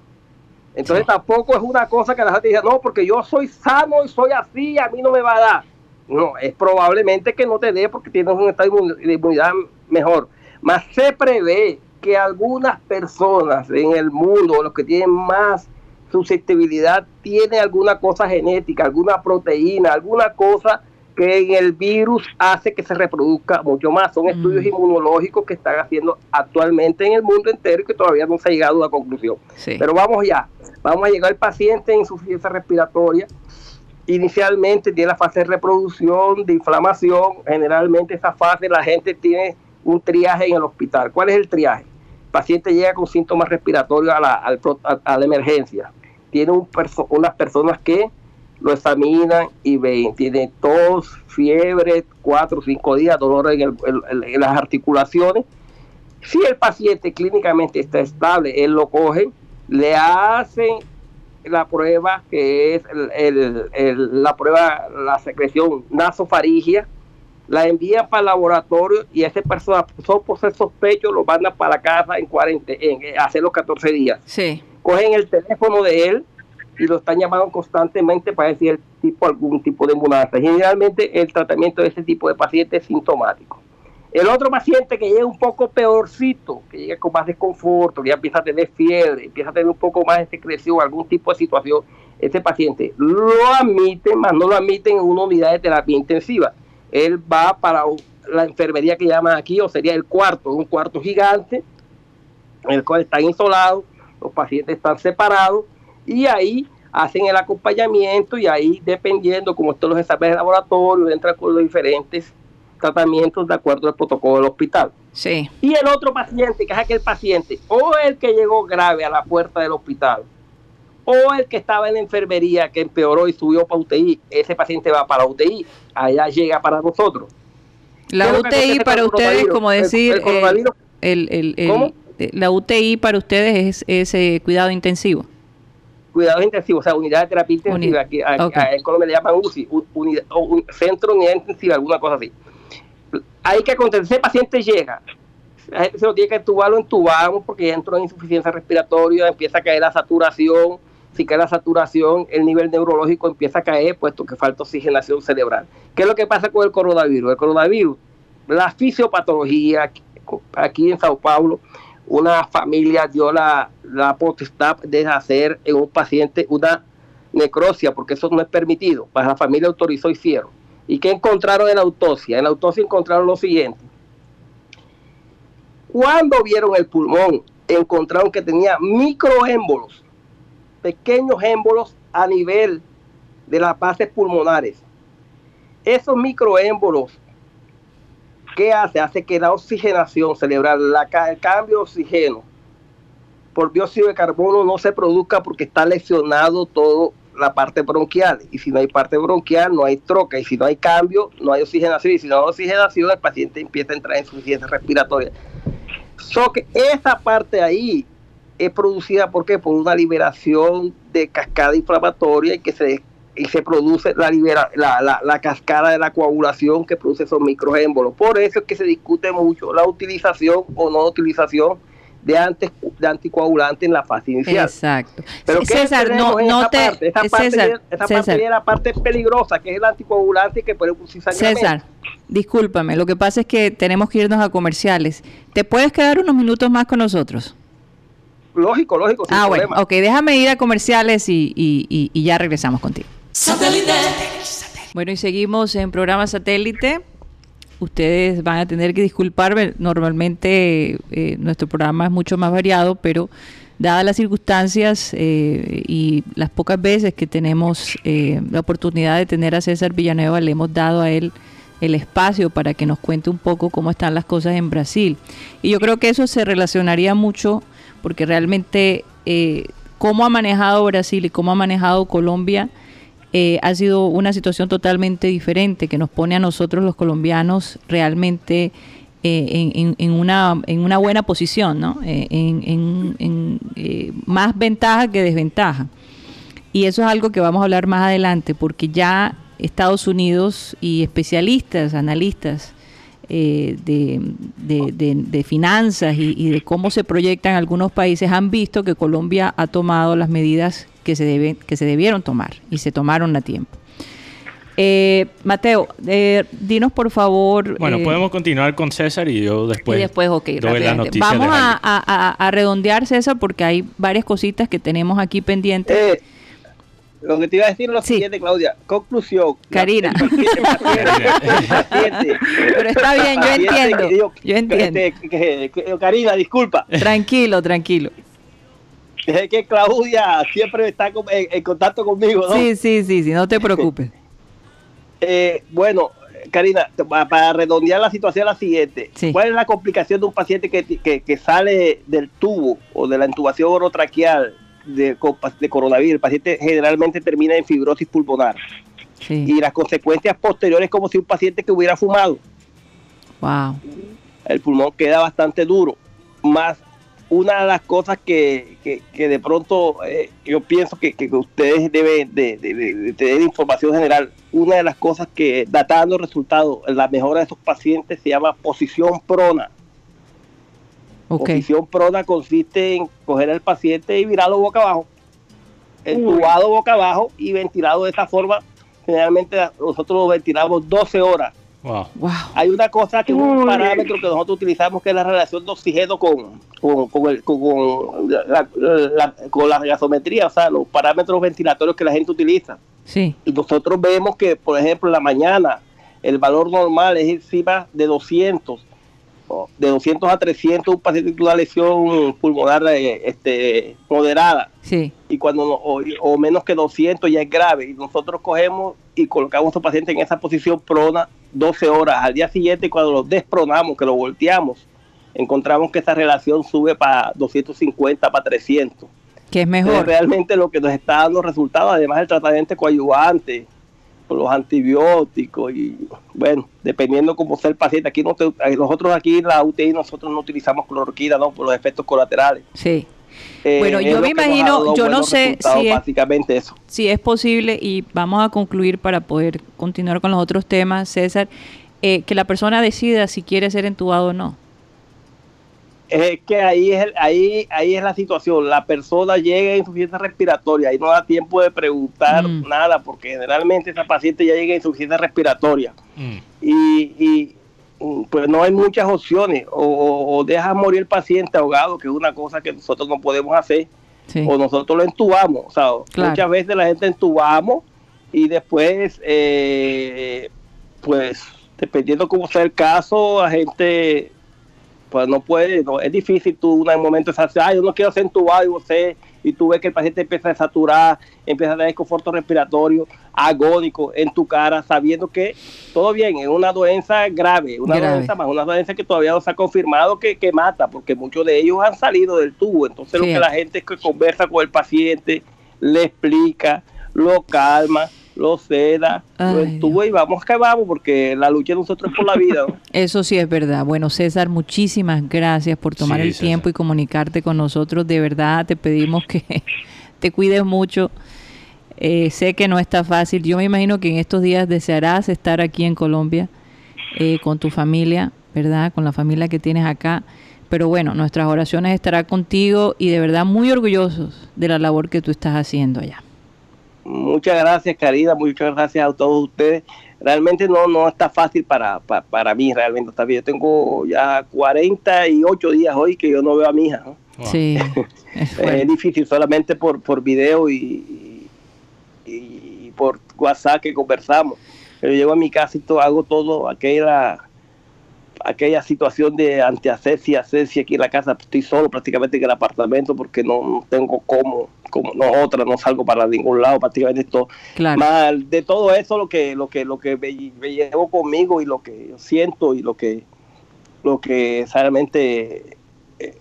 Entonces tampoco es una cosa que la gente diga, no, porque yo soy sano y soy así, a mí no me va a dar. No, es probablemente que no te dé porque tienes un estado de inmunidad mejor. Más se prevé que algunas personas en el mundo, los que tienen más susceptibilidad, tienen alguna cosa genética, alguna proteína, alguna cosa que en el virus hace que se reproduzca mucho más. Son estudios inmunológicos que están haciendo actualmente en el mundo entero y que todavía no se ha llegado a la conclusión. Pero vamos ya, vamos a llegar al paciente en insuficiencia respiratoria. Inicialmente tiene la fase de reproducción, de inflamación. Generalmente esa fase la gente tiene un triaje en el hospital. ¿Cuál es el triaje? Paciente llega con síntomas respiratorios a la, emergencia. Tiene un unas personas que lo examinan y ven, tiene tos, fiebre, cuatro o cinco días, dolor en, en, las articulaciones. Si el paciente clínicamente está estable, él lo coge, le hacen la prueba que es la prueba, la secreción nasofaringia, la envían para el laboratorio y ese persona, son por ser sospecho, lo mandan para casa en cuarentena, en, hacer los 14 días. Sí. Cogen el teléfono de él y lo están llamando constantemente para decir el tipo, algún tipo de mudanza. Generalmente el tratamiento de ese tipo de paciente es sintomático. El otro paciente que llega un poco peorcito, que llega con más desconforto, que ya empieza a tener fiebre, empieza a tener un poco más de secreción, algún tipo de situación, ese paciente lo admiten, más no lo admiten en una unidad de terapia intensiva él va para la enfermería que llaman aquí, o sería el cuarto, un cuarto gigante, en el cual están insolados, los pacientes están separados, y ahí hacen el acompañamiento y ahí dependiendo como están los exámenes de laboratorio, entran con los diferentes tratamientos de acuerdo al protocolo del hospital. Sí. Y el otro paciente, que es aquel paciente, o el que llegó grave a la puerta del hospital, o el que estaba en la enfermería que empeoró y subió para UTI, ese paciente va para UTI, allá llega para nosotros. La UTI para ustedes, como decir, el, el, eh, la UTI para ustedes es ese cuidado intensivo. Cuidado intensivo, o sea, unidad de terapia intensiva, aquí, en Colombia le llaman UCI, un centro unidad intensiva, alguna cosa así. Hay que acontecer, ese paciente llega, la gente se lo tiene que entubarlo, entubamos porque ya entró en insuficiencia respiratoria, empieza a caer la saturación, si cae la saturación, el nivel neurológico empieza a caer, puesto que falta oxigenación cerebral. ¿Qué es lo que pasa con el coronavirus? El coronavirus, la fisiopatología, aquí en Sao Paulo, una familia dio la, la potestad de hacer en un paciente una necrosia, porque eso no es permitido. Para la familia autorizó y hicieron. ¿Y qué encontraron en la autopsia? En la autopsia encontraron lo siguiente. Cuando vieron el pulmón, encontraron que tenía microémbolos pequeños émbolos a nivel de las bases pulmonares. Esos microémbolos, ¿qué hace? Hace que la oxigenación cerebral, el cambio de oxígeno por dióxido de carbono no se produzca porque está lesionado toda la parte bronquial. Y si no hay parte bronquial, no hay troca. Y si no hay cambio, no hay oxigenación. Y si no hay oxigenación, el paciente empieza a entrar en insuficiencia respiratoria. So que esa parte ahí es producida ¿por por una liberación de cascada inflamatoria y que se y se produce la, libera, la, la, cascada de la coagulación que produce esos microémbolos. Por eso es que se discute mucho la utilización o no utilización de, antes, de anticoagulantes en la fase inicial. Exacto. Pero César, no, no te... Parte? Esa, parte, esa parte es la parte peligrosa, que es el anticoagulante que puede producir sangramiento. César, discúlpame, lo que pasa es que tenemos que irnos a comerciales. ¿Te puedes quedar unos minutos más con nosotros? Lógico, lógico. ah, bueno, ok, déjame ir a comerciales y, ya regresamos contigo. Satélite. Bueno, y seguimos en programa satélite. Ustedes van a tener que disculparme. Normalmente eh, nuestro programa es mucho más variado, pero dadas las circunstancias eh, y las pocas veces que tenemos eh, la oportunidad de tener a César Villanueva, le hemos dado a él el espacio para que nos cuente un poco cómo están las cosas en Brasil. Y yo creo que eso se relacionaría mucho porque realmente eh, cómo ha manejado Brasil y cómo ha manejado Colombia eh, ha sido una situación totalmente diferente que nos pone a nosotros los colombianos realmente eh, en, una, en una buena posición, ¿no? en, más ventaja que desventaja. Y eso es algo que vamos a hablar más adelante, porque ya Estados Unidos y especialistas, analistas, eh, de, finanzas y, de cómo se proyectan algunos países han visto que Colombia ha tomado las medidas que se, deben, que se debieron tomar y se tomaron a tiempo. Eh, Mateo, eh, dinos por favor. Bueno, podemos continuar con César y yo después. Y después, ok, Vamos a, redondear, César, porque hay varias cositas que tenemos aquí pendientes. Lo que te iba a decir es lo siguiente, Claudia. Conclusión. Karina. Pero está bien, yo entiendo. yo entiendo. Este, Karina, disculpa. Tranquilo, tranquilo. Es que Claudia siempre está en, contacto conmigo, ¿no? Sí, sí, sí, sí, no te preocupes. Eh, bueno, Karina, para redondear la situación la siguiente. ¿Cuál es la complicación de un paciente que, sale del tubo o de la intubación orotraqueal de, de coronavirus? El paciente generalmente termina en fibrosis pulmonar. Y las consecuencias posteriores como si un paciente que hubiera fumado. Wow. El pulmón queda bastante duro. Más una de las cosas que, de pronto eh, yo pienso que, ustedes deben de, tener información general, una de las cosas que datando resultados en la mejora de esos pacientes se llama posición prona. Posición prona consiste en coger al paciente y virarlo boca abajo, entubado boca abajo y ventilado de esa forma. Generalmente nosotros lo ventilamos 12 horas Wow. Hay una cosa que es un parámetro que nosotros utilizamos que es la relación de oxígeno con, con, la, gasometría, o sea, los parámetros ventilatorios que la gente utiliza. Sí. Y nosotros vemos que, por ejemplo, en la mañana el valor normal es encima de 200, de 200 a 300 un paciente tiene una lesión pulmonar eh, este, moderada. Sí. Y cuando o, menos que 200 ya es grave. Y nosotros cogemos y colocamos a su paciente en esa posición prona 12 horas. Al día siguiente, cuando lo despronamos, que lo volteamos, encontramos que esa relación sube para 250, para 300. Que es mejor. realmente lo que nos está dando resultados, además del tratamiento coadyuvante, con los antibióticos y bueno, dependiendo cómo sea el paciente. Aquí nosotros aquí la UTI nosotros no utilizamos cloroquina, ¿no? Por los efectos colaterales. Sí. Eh, bueno, yo me imagino, yo no sé si es, básicamente eso. si es posible, y vamos a concluir para poder continuar con los otros temas, César, eh, que la persona decida si quiere ser entubado o no. Es que ahí es, ahí, ahí es la situación. La persona llega en insuficiencia respiratoria y no da tiempo de preguntar mm. nada, porque generalmente esa paciente ya llega en insuficiencia respiratoria. Mm. y, pues no hay muchas opciones. O, o, dejas morir el paciente ahogado, que es una cosa que nosotros no podemos hacer, o nosotros lo entubamos. O sea, muchas veces la gente entubamos y después, eh, pues, dependiendo cómo sea el caso, la gente pues no puede, no, es difícil tú en un momento ay, yo no quiero ser entubado y usted y tú ves que el paciente empieza a saturar, empieza a tener desconforto respiratorio, agónico en tu cara, sabiendo que todo bien, es una doenza grave, una doenza más, una doenza que todavía no se ha confirmado que, mata, porque muchos de ellos han salido del tubo. Entonces lo que la gente es que conversa con el paciente, le explica, lo calma, lo seda, lo entubo y vamos que vamos, porque la lucha de nosotros es por la vida. Eso sí es verdad. Bueno, César, muchísimas gracias por tomar el tiempo y comunicarte con nosotros. De verdad, te pedimos que te cuides mucho. Eh, sé que no está fácil. Yo me imagino que en estos días desearás estar aquí en Colombia eh, con tu familia, ¿verdad? Con la familia que tienes acá. Pero bueno, nuestras oraciones estarán contigo y de verdad muy orgullosos de la labor que tú estás haciendo allá. Muchas gracias, Karina, muchas gracias a todos ustedes. Realmente no, no está fácil para, para, mí, realmente está bien. Yo tengo ya 48 días hoy que yo no veo a mi hija. Sí. es, difícil solamente por, por video y, y, por WhatsApp que conversamos. Pero llego a mi casa y todo, hago todo aquella aquella situación de antiacesia, asesia aquí en la casa, estoy solo prácticamente en el apartamento porque no tengo cómo como nosotras, no salgo para ningún lado, prácticamente esto. Más de todo eso lo que, lo que, lo que me, llevo conmigo y lo que yo siento y lo que, lo que realmente eh,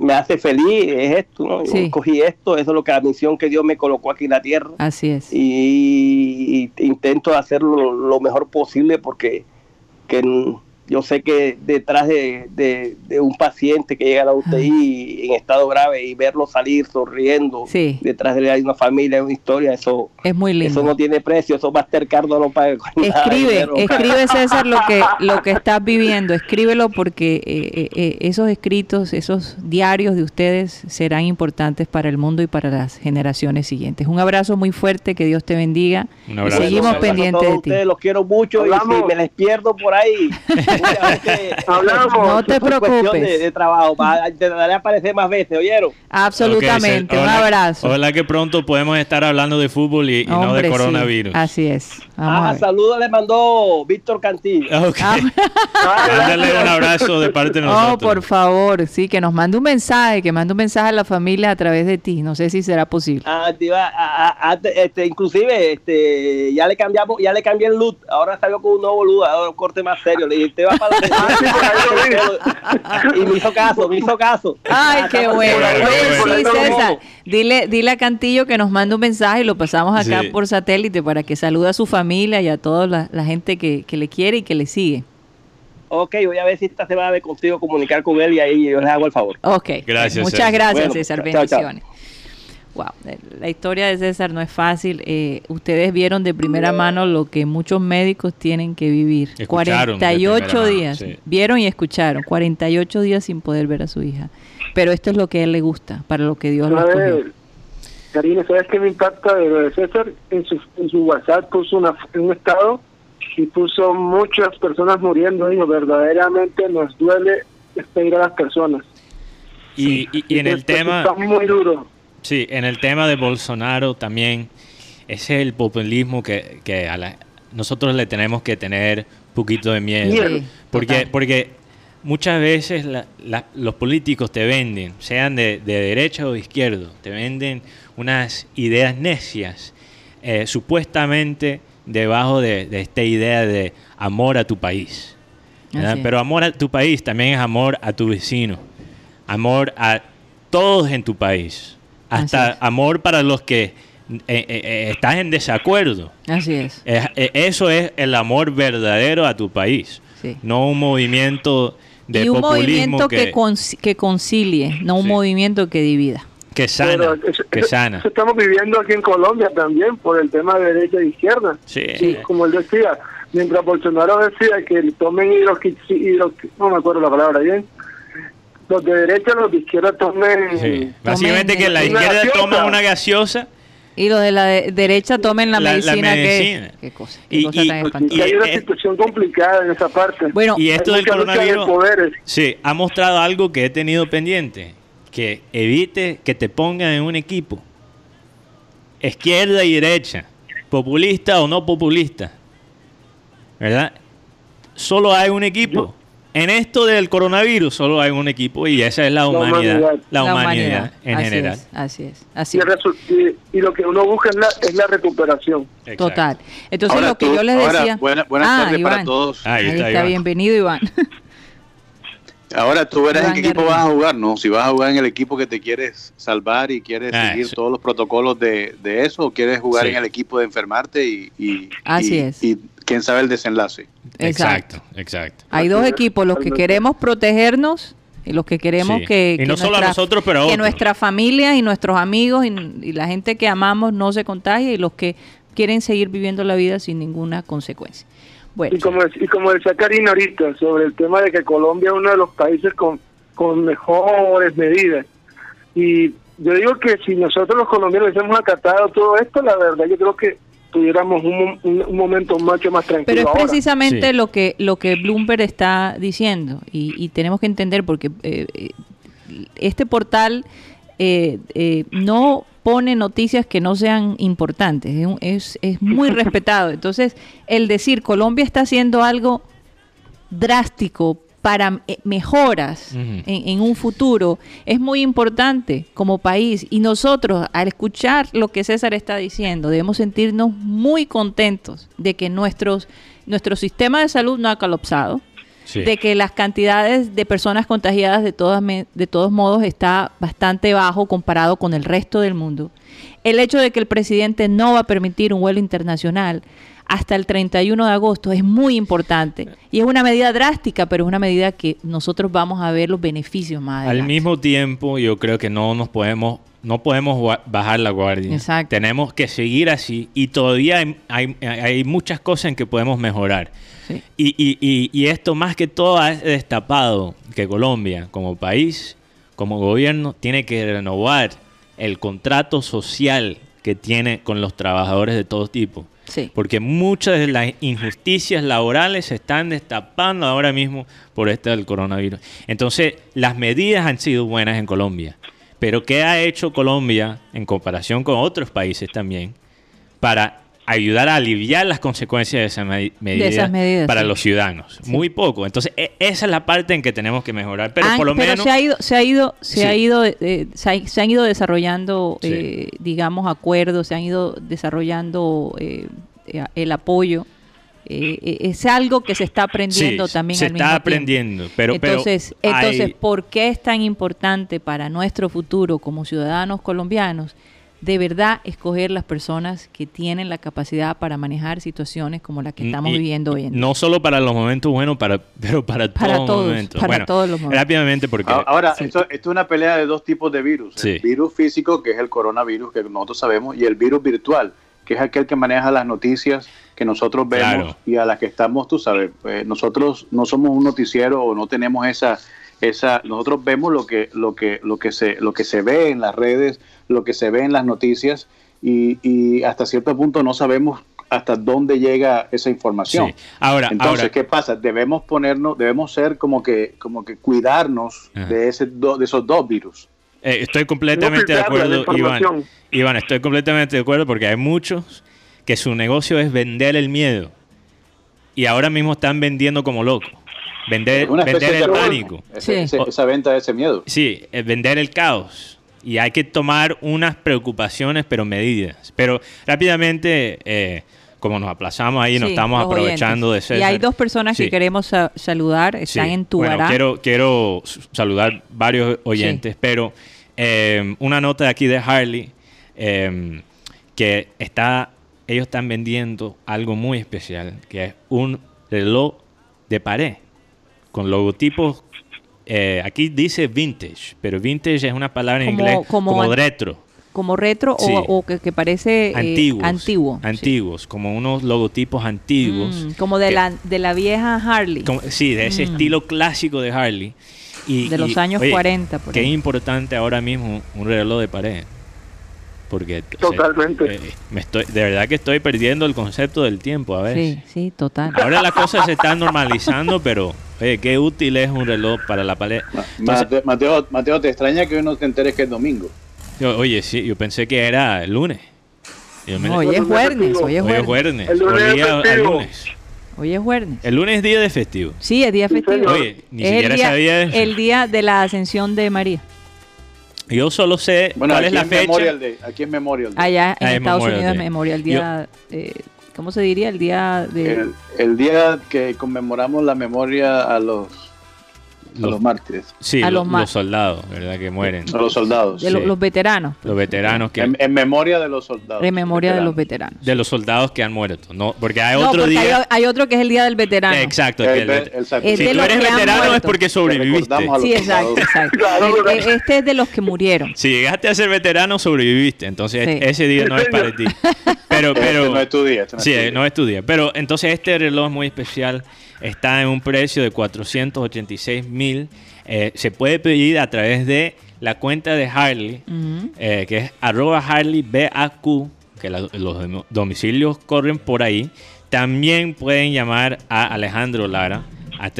me hace feliz es esto, ¿no? Yo escogí esto, eso es lo que la misión que Dios me colocó aquí en la tierra. Así es. Y, intento hacerlo lo mejor posible porque que yo sé que detrás de, un paciente que llega a la UTI en estado grave y verlo salir sonriendo, detrás de él hay una familia, hay una historia, eso es muy lindo. Eso no tiene precio, eso Mastercard no lo paga. Escribe, escribe César lo que, lo que estás viviendo, escríbelo porque eh, eh, eh, esos escritos, esos diarios de ustedes serán importantes para el mundo y para las generaciones siguientes. Un abrazo muy fuerte, que Dios te bendiga. Y seguimos pendientes de ti. Ustedes los quiero mucho y si me les pierdo por ahí. Hablamos. No te preocupes. De, de trabajo. Va, te daré a aparecer más veces, ¿oyeron? Absolutamente. Un abrazo. Ojalá que pronto podemos estar hablando de fútbol y, y no de sí. coronavirus. Así es. Vamos Ah, saludos le mandó Víctor Cantillo. Ok. Ah, Mándale un abrazo de parte de nosotros. Oh, por favor, sí, que nos mande un mensaje, que mande un mensaje a la familia a través de ti. No sé si será posible. Ah, te iba a- a- a- este, inclusive este, ya le cambiamos, ya le cambié el look. Ahora salió con un nuevo look, ahora un corte más serio. Le dije, te para la Y me hizo caso, me hizo caso. Ay, Ah, qué bueno. Oye, sí. César, dile, dile a Cantillo que nos mande un mensaje y lo pasamos acá Sí. por satélite para que salude a su familia y a toda la, la gente que, que le quiere y que le sigue. Ok, voy a ver si esta semana me consigo comunicar con él y ahí yo les hago el favor. Ok. Gracias, Muchas César. gracias, Bueno, César. chao, chao. Wow, la historia de César no es fácil. Eh, ustedes vieron de primera mano lo que muchos médicos tienen que vivir. Escucharon de 48 primera mano, días. sí. Vieron y escucharon. 48 días sin poder ver a su hija. Pero esto es lo que a él le gusta, para lo que Dios lo escogió. ¿Sabes, Karina, ¿sabes qué me impacta de lo de César? En su, en su WhatsApp puso una, un estado y puso muchas personas muriendo. Dijo, verdaderamente nos duele despedir a las personas. Y, y- y en el tema, Está muy duro. Sí, en el tema de Bolsonaro también, ese es el populismo que, que a la- nosotros le tenemos que tener un poquito de miedo. Sí, Porque, total. porque muchas veces la- la- los políticos te venden, sean de, de derecha o de izquierda, te venden unas ideas necias, eh, supuestamente debajo de, de esta idea de amor a tu país. Pero amor a tu país también es amor a tu vecino, amor a todos en tu país, hasta amor para los que eh, eh, eh, estás en desacuerdo. Así es. Eh, eso es el amor verdadero a tu país, Sí. no un movimiento de y un populismo movimiento que, que, conci- que concilie, no un Sí. movimiento que divida. que sana, eso, que eso- sana. eso estamos viviendo aquí en Colombia también por el tema de derecha e izquierda. Sí. Y como él decía, mientras Bolsonaro decía que tomen hidroqui, hidroqui- no me acuerdo la palabra bien, los de derecha, los de izquierda tomen... Sí. Básicamente Tomen que la izquierda gaseosa. toma una gaseosa Y los de la de- derecha tomen la, La- la medicina, que... Qué cosa, qué Y- cosa y- tan y-. Y hay una es- situación complicada en esa parte. Bueno, y esto del de coronavirus poderes. sí, ha mostrado algo que he tenido pendiente, que evite que te pongan en un equipo, izquierda y derecha, populista o no populista, ¿verdad? Solo hay un equipo. En esto del coronavirus solo hay un equipo y esa es la humanidad, humanidad. la humanidad, en así general. Es, así es, así Y, es. y- y lo que uno busca es la, es la recuperación. Exacto. Total. Entonces Ahora lo que tú- yo les ahora, decía... buena- buenas Ah, tardes para Iván. todos. Ahí Ahí está, Iván. bienvenido Iván. Ahora tú verás en qué equipo vas a jugar, ¿no? Si vas a jugar en el equipo que te quieres salvar y quieres Ah, seguir sí. todos los protocolos de, de eso, o quieres jugar Sí. en el equipo de enfermarte y, y, Así y- es. y quién sabe el desenlace. Exacto, exacto. Hay dos equipos, los que queremos protegernos y los que queremos Sí. que, no solo a nosotros, pero a que nuestra familia y nuestros amigos y, y la gente que amamos no se contagie y los que quieren seguir viviendo la vida sin ninguna consecuencia. Bueno, Y como, y como decía Karina ahorita, sobre el tema de que Colombia es uno de los países con, con mejores medidas. Y yo digo que si nosotros los colombianos hubiésemos acatado todo esto, la verdad yo creo que tuviéramos un, un, un momento mucho más tranquilo Pero es ahora. precisamente Sí. lo que lo que Bloomberg está diciendo y, y tenemos que entender porque eh, eh, este portal eh, eh, no pone noticias que no sean importantes, es, un- es, es muy respetado. Entonces, el decir Colombia está haciendo algo drástico para eh, mejoras en, en un futuro es muy importante como país y nosotros al escuchar lo que César está diciendo debemos sentirnos muy contentos de que nuestros nuestro sistema de salud no ha colapsado Sí. de que las cantidades de personas contagiadas de todas de todos modos está bastante bajo comparado con el resto del mundo. El hecho de que el presidente no va a permitir un vuelo internacional hasta el 31 de agosto es muy importante y es una medida drástica, pero es una medida que nosotros vamos a ver los beneficios más Al adelante. mismo tiempo, yo creo que no nos podemos, no podemos bajar la guardia. Exacto. Tenemos que seguir así y todavía hay, hay- hay muchas cosas en que podemos mejorar. Sí. Y, y- y- y esto más que todo ha destapado que Colombia, como país, como gobierno, tiene que renovar el contrato social que tiene con los trabajadores de todo tipo. Sí. Porque muchas de las injusticias laborales se están destapando ahora mismo por este del coronavirus. Entonces, las medidas han sido buenas en Colombia. Pero ¿qué ha hecho Colombia en comparación con otros países también para ayudar a aliviar las consecuencias de, esa esas medidas, para sí. los ciudadanos? Muy poco. Entonces, e- esa es la parte en que tenemos que mejorar. Pero Ah, por lo pero menos... se ha ido, se ha ido, se Sí. ha ido, eh, se, ha- se han ido desarrollando, eh, digamos, acuerdos, se han ido desarrollando eh, eh, el apoyo. Eh, eh, es algo que se está aprendiendo también se al está mismo tiempo. aprendiendo, pero- pero entonces, hay- entonces, ¿por qué es tan importante para nuestro futuro como ciudadanos colombianos de verdad escoger las personas que tienen la capacidad para manejar situaciones como la que estamos Y- viviendo hoy en día? No solo para los momentos buenos, para, pero para, Para todos todos, los momentos. para Bueno, todos los momentos. Rápidamente, porque Ahora, esto, esto es una pelea de dos tipos de virus. Sí. El virus físico, que es el coronavirus, que nosotros sabemos, y el virus virtual, que es aquel que maneja las noticias que nosotros vemos Claro. y a las que estamos, tú sabes, pues, nosotros no somos un noticiero o no tenemos esa esa nosotros vemos lo que lo que lo que se lo que se ve en las redes, lo que se ve en las noticias y, y hasta cierto punto no sabemos hasta dónde llega esa información. Sí. Ahora- entonces ahora- qué pasa? Debemos ponernos, debemos ser como que como que cuidarnos Ajá. de ese do- de esos dos virus. Eh, estoy completamente No de acuerdo, Iván. Iván, estoy completamente de acuerdo porque hay muchos que su negocio es vender el miedo. Y ahora mismo están vendiendo como locos. Vender, vender de el pánico. ese- Sí. ese- esa venta de ese miedo. Sí, eh, vender el caos. Y hay que tomar unas preocupaciones, pero medidas. Pero rápidamente, eh, como nos aplazamos ahí, nos Sí, estamos los aprovechando oyentes. de Y César. hay dos personas Sí. que queremos sa- saludar, están Sí. en Bueno, Tuará. quiero, quiero saludar varios oyentes, pero eh, una nota de aquí de Harley, eh, que está, ellos están vendiendo algo muy especial, que es un reloj de pared, con logotipos, eh, aquí dice vintage, pero vintage es una palabra en Como- inglés como retro. como retro Sí. o, o que, que parece eh, Antiguos, antiguo. sí. antiguos, como unos logotipos antiguos. Mm, como de que- la, de la vieja Harley. como- sí, de ese Mm. estilo clásico de Harley. Y, De los y, años 40 por Qué ahí. importante ahora mismo un reloj de pared. Porque o sea, Totalmente. eh, me estoy, de verdad que estoy perdiendo el concepto del tiempo a veces. Sí, sí, total. Ahora las cosas se están normalizando, pero oye, qué útil es un reloj para la Entonces, Mateo, Mateo, Mateo, te extraña que hoy no te enteres que es domingo. yo- oye, sí, yo pensé que era el lunes. Hoy es jueves, hoy es hoy es jueves. El lunes es olía al festivo. lunes. Hoy es jueves. El lunes es día de festivo. Sí, es día festivo. Oye, ni es siquiera el día, sabía eso. el día de la ascensión de María. Yo solo sé Bueno, cuál aquí es la es fecha. Memorial Day. Aquí es Memorial Day. Allá en Ah, es Estados Memorial Unidos es Day. Memorial Día, eh, ¿cómo se diría? El día de... El, el día que conmemoramos la memoria a los, a Los- los mártires, Sí, a lo- los los, soldados, ¿verdad? Que mueren. a los soldados. de sí. los veteranos. Los veteranos que... En, en memoria de los soldados. En memoria de los veteranos. veteranos. De los soldados que han muerto. No, porque hay no, otro porque día... hay, hay otro que es el día del veterano. Exacto. El el. Es si tú los eres veterano es porque sobreviviste. los Sí, exacto, exacto. Claro, El- ¿verdad? e- este es de los que murieron. Si llegaste a ser veterano, sobreviviste. Entonces, Sí. ese día no es para ti. Pero, pero... Este no es tu día. este no es Sí, tu eh, día. no es tu día. Pero entonces este reloj muy especial está en un precio de 486 mil. Eh, se puede pedir a través de la cuenta de Harley, eh, que es arroba Harley BAQ, que la- los dom- domicilios corren por ahí. También pueden llamar a Alejandro Lara a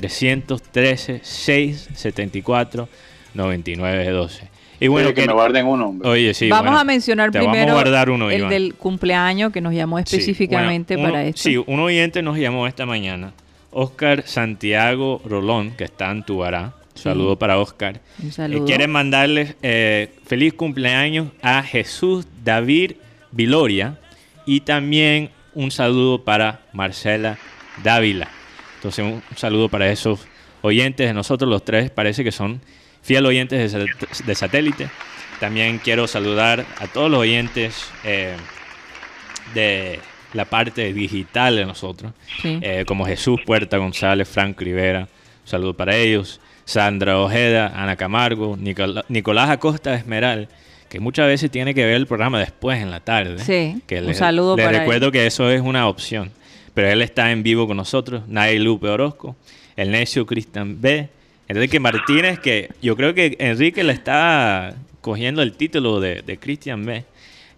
313-674-9912. Y bueno, Oye, que que- me guarden uno, hombre. Oye, sí, vamos bueno, a mencionar te primero vamos a guardar uno, el Iván. del cumpleaños que nos llamó Sí, específicamente bueno, para uno- esto. Sí, un oyente nos llamó esta mañana, Oscar Santiago Rolón, que está en Tubará. Saludo para Oscar. Un Eh, saludo. quiere mandarles eh, feliz cumpleaños a Jesús David Viloria y también un saludo para Marcela Dávila. Entonces, un saludo para esos oyentes de nosotros, los tres, parece que son fiel oyentes de satélite. También quiero saludar a todos los oyentes eh, de la parte digital de nosotros, Sí. eh, como Jesús Puerta González, Frank Rivera, un saludo para ellos, Sandra Ojeda, Ana Camargo, Nicola- Nicolás Acosta Esmeral, que muchas veces tiene que ver el programa después en la tarde. Sí, que un le- saludo le para recuerdo que eso es una opción, pero él está en vivo con nosotros, Nay Lupe Orozco, el necio Cristian B, Enrique Martínez, que yo creo que Enrique le está cogiendo el título de, de Cristian B.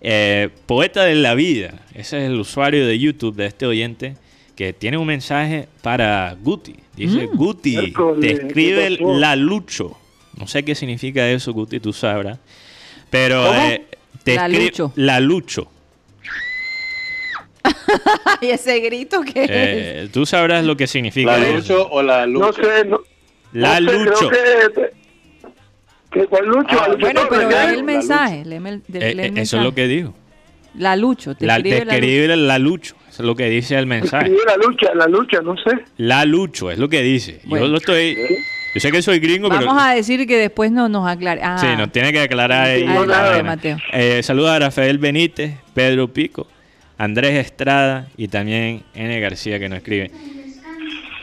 Eh, poeta de la vida. Ese es el usuario de YouTube de este oyente que tiene un mensaje para Guti. Dice, Mm. Guti, te escribe la lucho. No sé qué significa eso, Guti, tú sabrás. Pero ¿Cómo? eh, te La lucho. La lucho. ¿Y ese grito que? Eh, tú sabrás lo que significa ¿La eso. Lucho o la No Lucho? sé, no, La no sé, lucho. creo que, que ¿Cuál Lucho? Ah, Lucho Bueno, pero lee el mensaje. léeme el- de- Eh, lee eh, el eso es lo mensaje. que dijo. La lucho. Te La, escribe te la lucho. la lucho. Eso es lo que dice el mensaje. Escribe la lucha, la lucha, no sé. La lucho, es lo que dice. Bueno. Yo lo estoy. Yo sé que soy gringo, pero. Vamos a decir que después no nos aclare. Ah, Sí, nos tiene que aclarar ahí. Mateo. Eh, saludos a Rafael Benítez, Pedro Pico, Andrés Estrada y también N. García que nos escribe.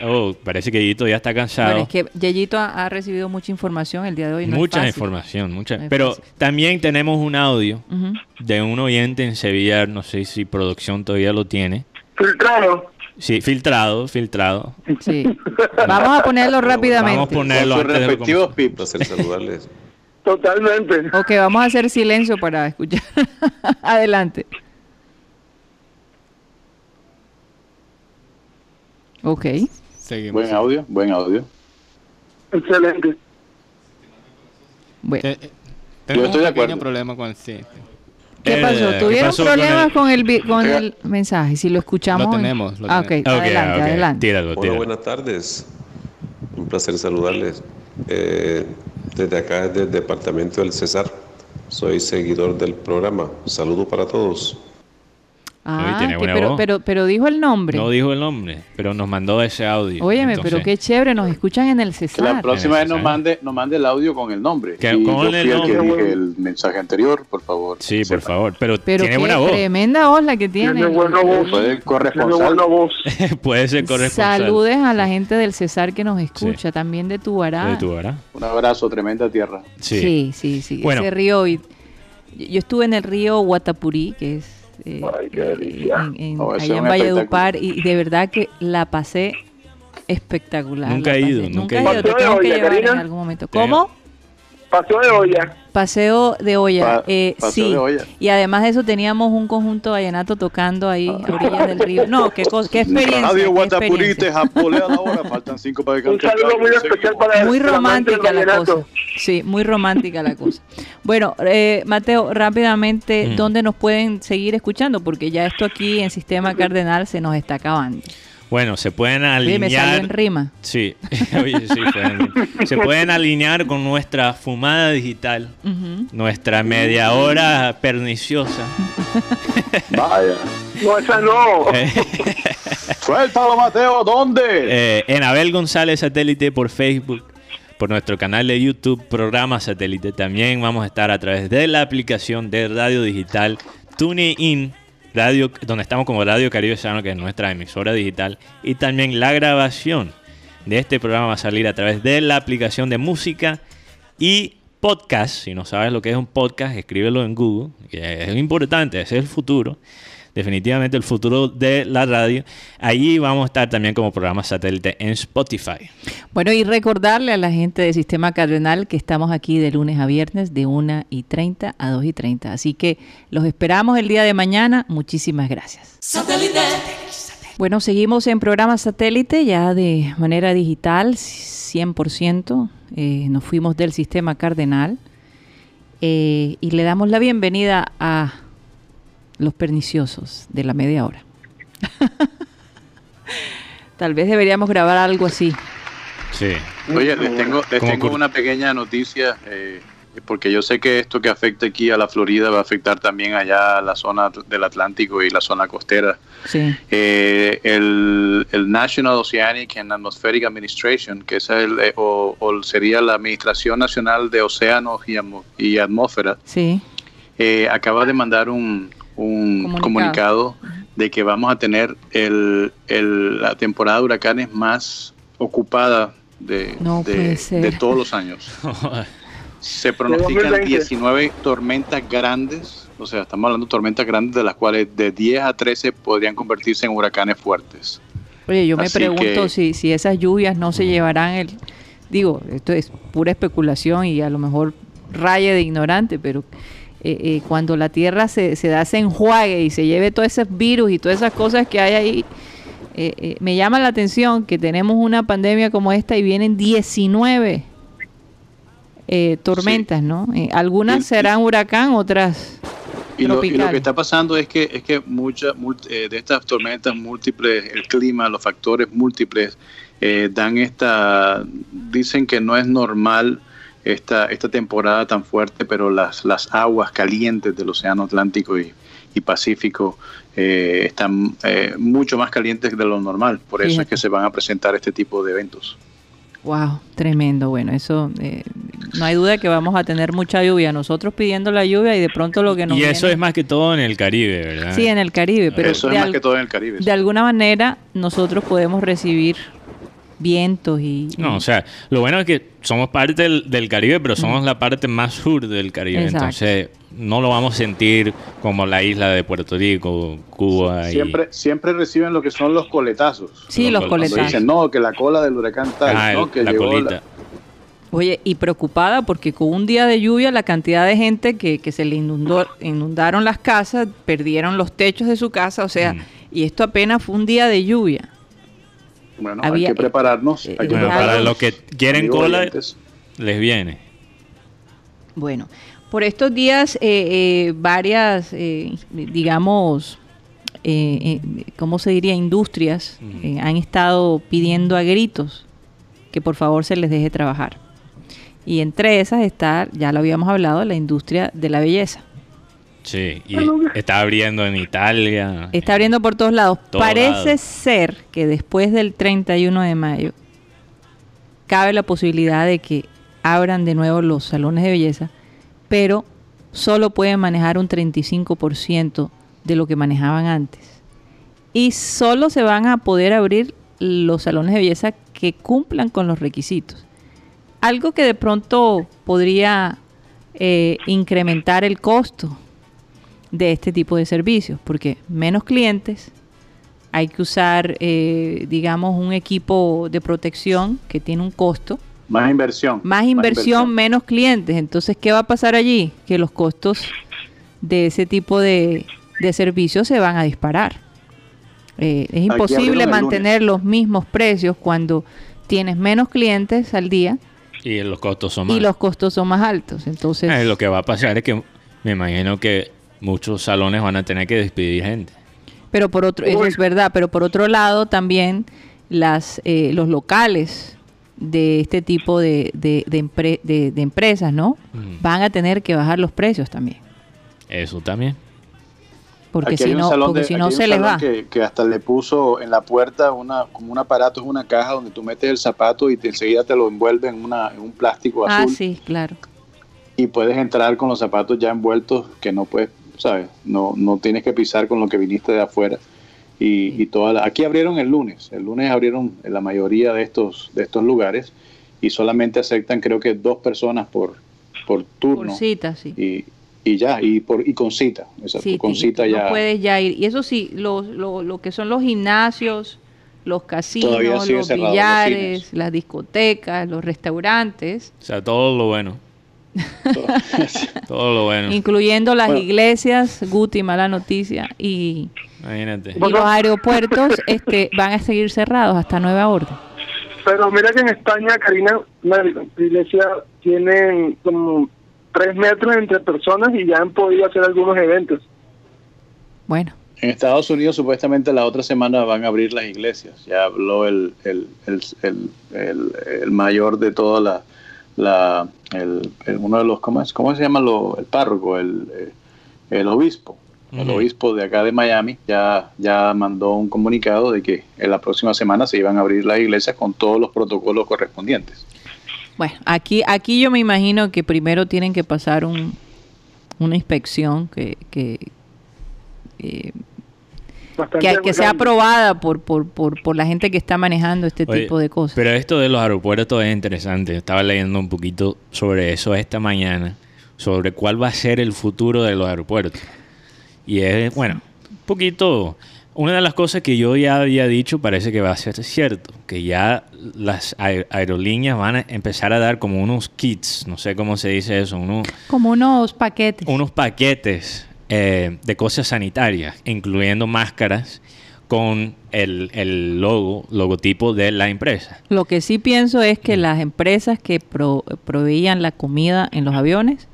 Oh, parece que Yito ya está cansado. Bueno, es que Yeyito ha, ha recibido mucha información el día de hoy. No es mucha fácil. información, mucha. No Pero fácil. también tenemos un audio Ujú. de un oyente en Sevilla, no sé si producción todavía lo tiene. Filtrado. Sí, filtrado, filtrado. Sí. Vamos a ponerlo rápidamente. Vamos a ponerlo Con sus antes de respectivos pips. placer saludarles. Totalmente. Ok, vamos a hacer silencio para escuchar. Adelante. Ok. Seguimos. Buen audio, buen audio. Excelente. Bueno. Te- eh, tengo estoy de acuerdo. problema con sí. ¿Qué Eh, pasó? ¿qué ¿Tuvieron pasó con problemas el- con el, con el mensaje? Si lo escuchamos. Lo en- tenemos, lo Ah, ok, tenemos. Ok, adelante, ok, adelante. Tíralo, Hola, tíralo. buenas tardes. Un placer saludarles. Eh, desde acá, desde el departamento del Cesar. Soy seguidor del programa. Saludo para todos. Ah, tiene que- buena pero, voz. pero, pero dijo el nombre. No dijo el nombre, pero nos mandó ese audio. Óyeme, Entonces, pero qué chévere, nos escuchan en el Que Cesar. la próxima vez nos mande, nos mande el audio con el nombre. Que- Y con yo el el que nombre. dije el mensaje anterior, por favor. Sí, por Sepa. favor. Pero, Pero tiene buena voz. tremenda voz la que tiene. Tiene buena voz. El Tiene corresponsal. buena voz. Puede ser corresponsal. Saludes a la gente del Cesar que nos escucha, también de Tubará. De tu ¿verdad? Un abrazo, tremenda tierra. Sí. Sí, sí, sí. Bueno. Ese río. y- yo estuve en el río Guatapurí, que es eh, Ay, eh, en, en- allá en Valledupar y de verdad que la pasé espectacular. Nunca he ido, Nunca nunca he ido. Te Paseo tengo que llevar en algún momento. ¿Cómo? Pasó de olla. Paseo de olla. Pa- eh, paseo sí. de olla. Y además de eso teníamos un conjunto vallenato tocando ahí a orillas del río. No, qué, qué experiencia. Radio japolea la hora. Faltan cinco para que Un saludo muy especial Seguimos. para Muy romántica la cosa. Sí, muy romántica la cosa. Bueno, eh, Mateo, rápidamente, Mm. ¿dónde nos pueden seguir escuchando? Porque ya esto aquí en Sistema Cardenal se nos está acabando. Bueno, se pueden me salió en alinear. rima. Sí, Oye, sí, fue en- se pueden alinear con nuestra fumada digital, nuestra media hora perniciosa. Vaya. No, esa no. Suéltalo, Mateo. ¿Dónde? eh, en Abel González Satélite por Facebook, por nuestro canal de YouTube, programa Satélite. También vamos a estar a través de la aplicación de radio digital TuneIn, radio, donde estamos como Radio Caribe Sano, que es nuestra emisora digital. Y también la grabación de este programa va a salir a través de la aplicación de música y podcast. Si no sabes lo que es un podcast, escríbelo en Google, que es importante, ese es el futuro. Definitivamente el futuro de la radio. Allí vamos a estar también como programa satélite en Spotify. Bueno, y recordarle a la gente de Sistema Cardenal que estamos aquí de lunes a viernes de 1 y 30 a 2 y 30. Así que los esperamos el día de mañana. Muchísimas gracias. Bueno, seguimos en programa satélite ya de manera digital, 100%. Eh, nos fuimos del Sistema Cardenal eh, y le damos la bienvenida a los perniciosos de la media hora. Tal vez deberíamos grabar algo así. Sí. Oye, les tengo, les tengo una pequeña noticia, eh, porque yo sé que esto que afecta aquí a la Florida va a afectar también allá a la zona del Atlántico y la zona costera. Sí. Eh, el, el National Oceanic and Atmospheric Administration, que es el, eh, o, o sería la Administración Nacional de Océanos y, Atmo- y Atmósfera, Sí. eh, acaba de mandar un, un Comunicado. comunicado. de que vamos a tener el, el- la temporada de huracanes más ocupada de, No de- todos los años. Se pronostican 2020. 19 tormentas grandes, o sea, estamos hablando de tormentas grandes de las cuales de 10 a 13 podrían convertirse en huracanes fuertes. Oye, yo me Así pregunto que- si, si esas lluvias no se llevarán el... Digo, esto es pura especulación y a lo mejor raye de ignorante, pero eh, eh, cuando la tierra se, se da ese enjuague y se lleve todos esos virus y todas esas cosas que hay ahí, eh, eh, me llama la atención que tenemos una pandemia como esta y vienen 19 eh, tormentas, ¿no? Algunas Y- serán huracán, otras Y lo, y lo que está pasando es que es que muchas de estas tormentas múltiples, el clima, los factores múltiples eh, dan esta, dicen que no es normal esta esta temporada tan fuerte, pero las las aguas calientes del océano Atlántico y, y Pacífico eh, están eh, mucho más calientes de lo normal. Por eso Fíjate. es que se van a presentar este tipo de eventos. Wow, tremendo. Bueno, eso eh, no hay duda que vamos a tener mucha lluvia. Nosotros pidiendo la lluvia y de pronto lo que nos Y eso viene- es más que todo en el Caribe, ¿verdad? Sí, en el Caribe, pero eso es más al- que todo en el Caribe. de alguna manera nosotros podemos recibir vientos y... No, o sea, lo bueno es que somos parte del, del Caribe, pero somos la parte más sur del Caribe. Exacto. Entonces, no lo vamos a sentir como la isla de Puerto Rico, Cuba. y- Siempre, siempre reciben lo que son los coletazos. Sí, los Cuando coletazos. dicen, no, que la cola del huracán tal, Ah, que la llegó colita. la- Oye, y preocupada porque con un día de lluvia la cantidad de gente que, que se le inundó, inundaron las casas, perdieron los techos de su casa, o sea, Mm. y esto apenas fue un día de lluvia. Bueno, Había- hay que prepararnos. eh, hay que eh, Bueno, algo- para los que quieren amigos cola, oyentes. les viene. Bueno, por estos días eh, eh, varias, eh, digamos, eh, eh, ¿cómo se diría? Industrias eh, han estado pidiendo a gritos que por favor se les deje trabajar. Y entre esas está, ya lo habíamos hablado, la industria de la belleza. Sí, y está abriendo en Italia. Está abriendo por todos lados. Parece ser que después del 31 de mayo cabe la posibilidad de que abran de nuevo los salones de belleza, pero solo pueden manejar un 35% de lo que manejaban antes. Y solo se van a poder abrir los salones de belleza que cumplan con los requisitos. Algo que de pronto podría eh, incrementar el costo de este tipo de servicios, porque menos clientes, hay que usar, eh, digamos, un equipo de protección que tiene un costo, Más inversión. más inversión, menos clientes. Entonces, ¿qué va a pasar allí? Que los costos de ese tipo de, de servicios se van a disparar. Eh, es imposible mantener los mismos precios cuando tienes menos clientes al día Y los costos son más. y los costos son más altos. Entonces, Eh, lo que va a pasar es que me imagino que muchos salones van a tener que despedir gente. Pero por otro, eso es verdad, pero por otro lado también las, eh, los locales de este tipo de, de, de empre- de- de empresas, ¿no? Mm. Van a tener que bajar los precios también, Eso también. porque Aquí si no, porque si se les salón va. Que, que hasta le puso en la puerta una como un aparato, es una caja donde tú metes el zapato y te, enseguida te lo envuelve en, una, en un plástico Ah, azul sí, claro. y puedes entrar con los zapatos ya envueltos que no puedes, ¿sabes? No, no tienes que pisar con lo que viniste de afuera. Y, y toda la- aquí abrieron el lunes, el lunes abrieron la mayoría de estos, de estos lugares y solamente aceptan creo que dos personas por, por turno. Por cita, sí. y, y ya, y, por, y con cita, exacto, Sí, con y cita tú ya. No puedes ya ir. Y eso sí, lo, lo, lo que son los gimnasios, los casinos, los billares, las discotecas, los restaurantes, O sea, todo lo bueno. Todo lo bueno. incluyendo las Bueno. iglesias, Guti, mala noticia, y, Imagínate. y los aeropuertos este, van a seguir cerrados hasta nueva orden. Pero mira que en España, Karina, la iglesia tienen como tres metros entre personas y ya han podido hacer algunos eventos. Bueno, En Estados Unidos supuestamente la otra semana van a abrir las iglesias. Ya habló el, el, el, el, el- el mayor de toda la, la el, el- uno de los, ¿cómo, es? ¿cómo se llama? Lo, el párroco, el, eh, el obispo. El obispo de acá de Miami ya, ya mandó un comunicado de que en la próxima semana se iban a abrir las iglesias con todos los protocolos correspondientes. bueno, aquí, aquí yo me imagino que primero tienen que pasar un, una inspección que, que, eh, que, que sea aprobada por, por, por, por la gente que está manejando este Oye, tipo de cosas. Pero esto de los aeropuertos es interesante. Estaba leyendo un poquito sobre eso esta mañana, sobre cuál va a ser el futuro de los aeropuertos. Y es, bueno, un poquito Una de las cosas que yo ya había dicho parece que va a ser cierto, que ya las aer- aerolíneas van a empezar a dar como unos kits, no sé cómo se dice eso, unos, Como unos paquetes. unos paquetes eh, de cosas sanitarias, incluyendo máscaras con el, el logo, logotipo de la empresa. Lo que sí pienso es que las empresas que pro- proveían la comida en los aviones,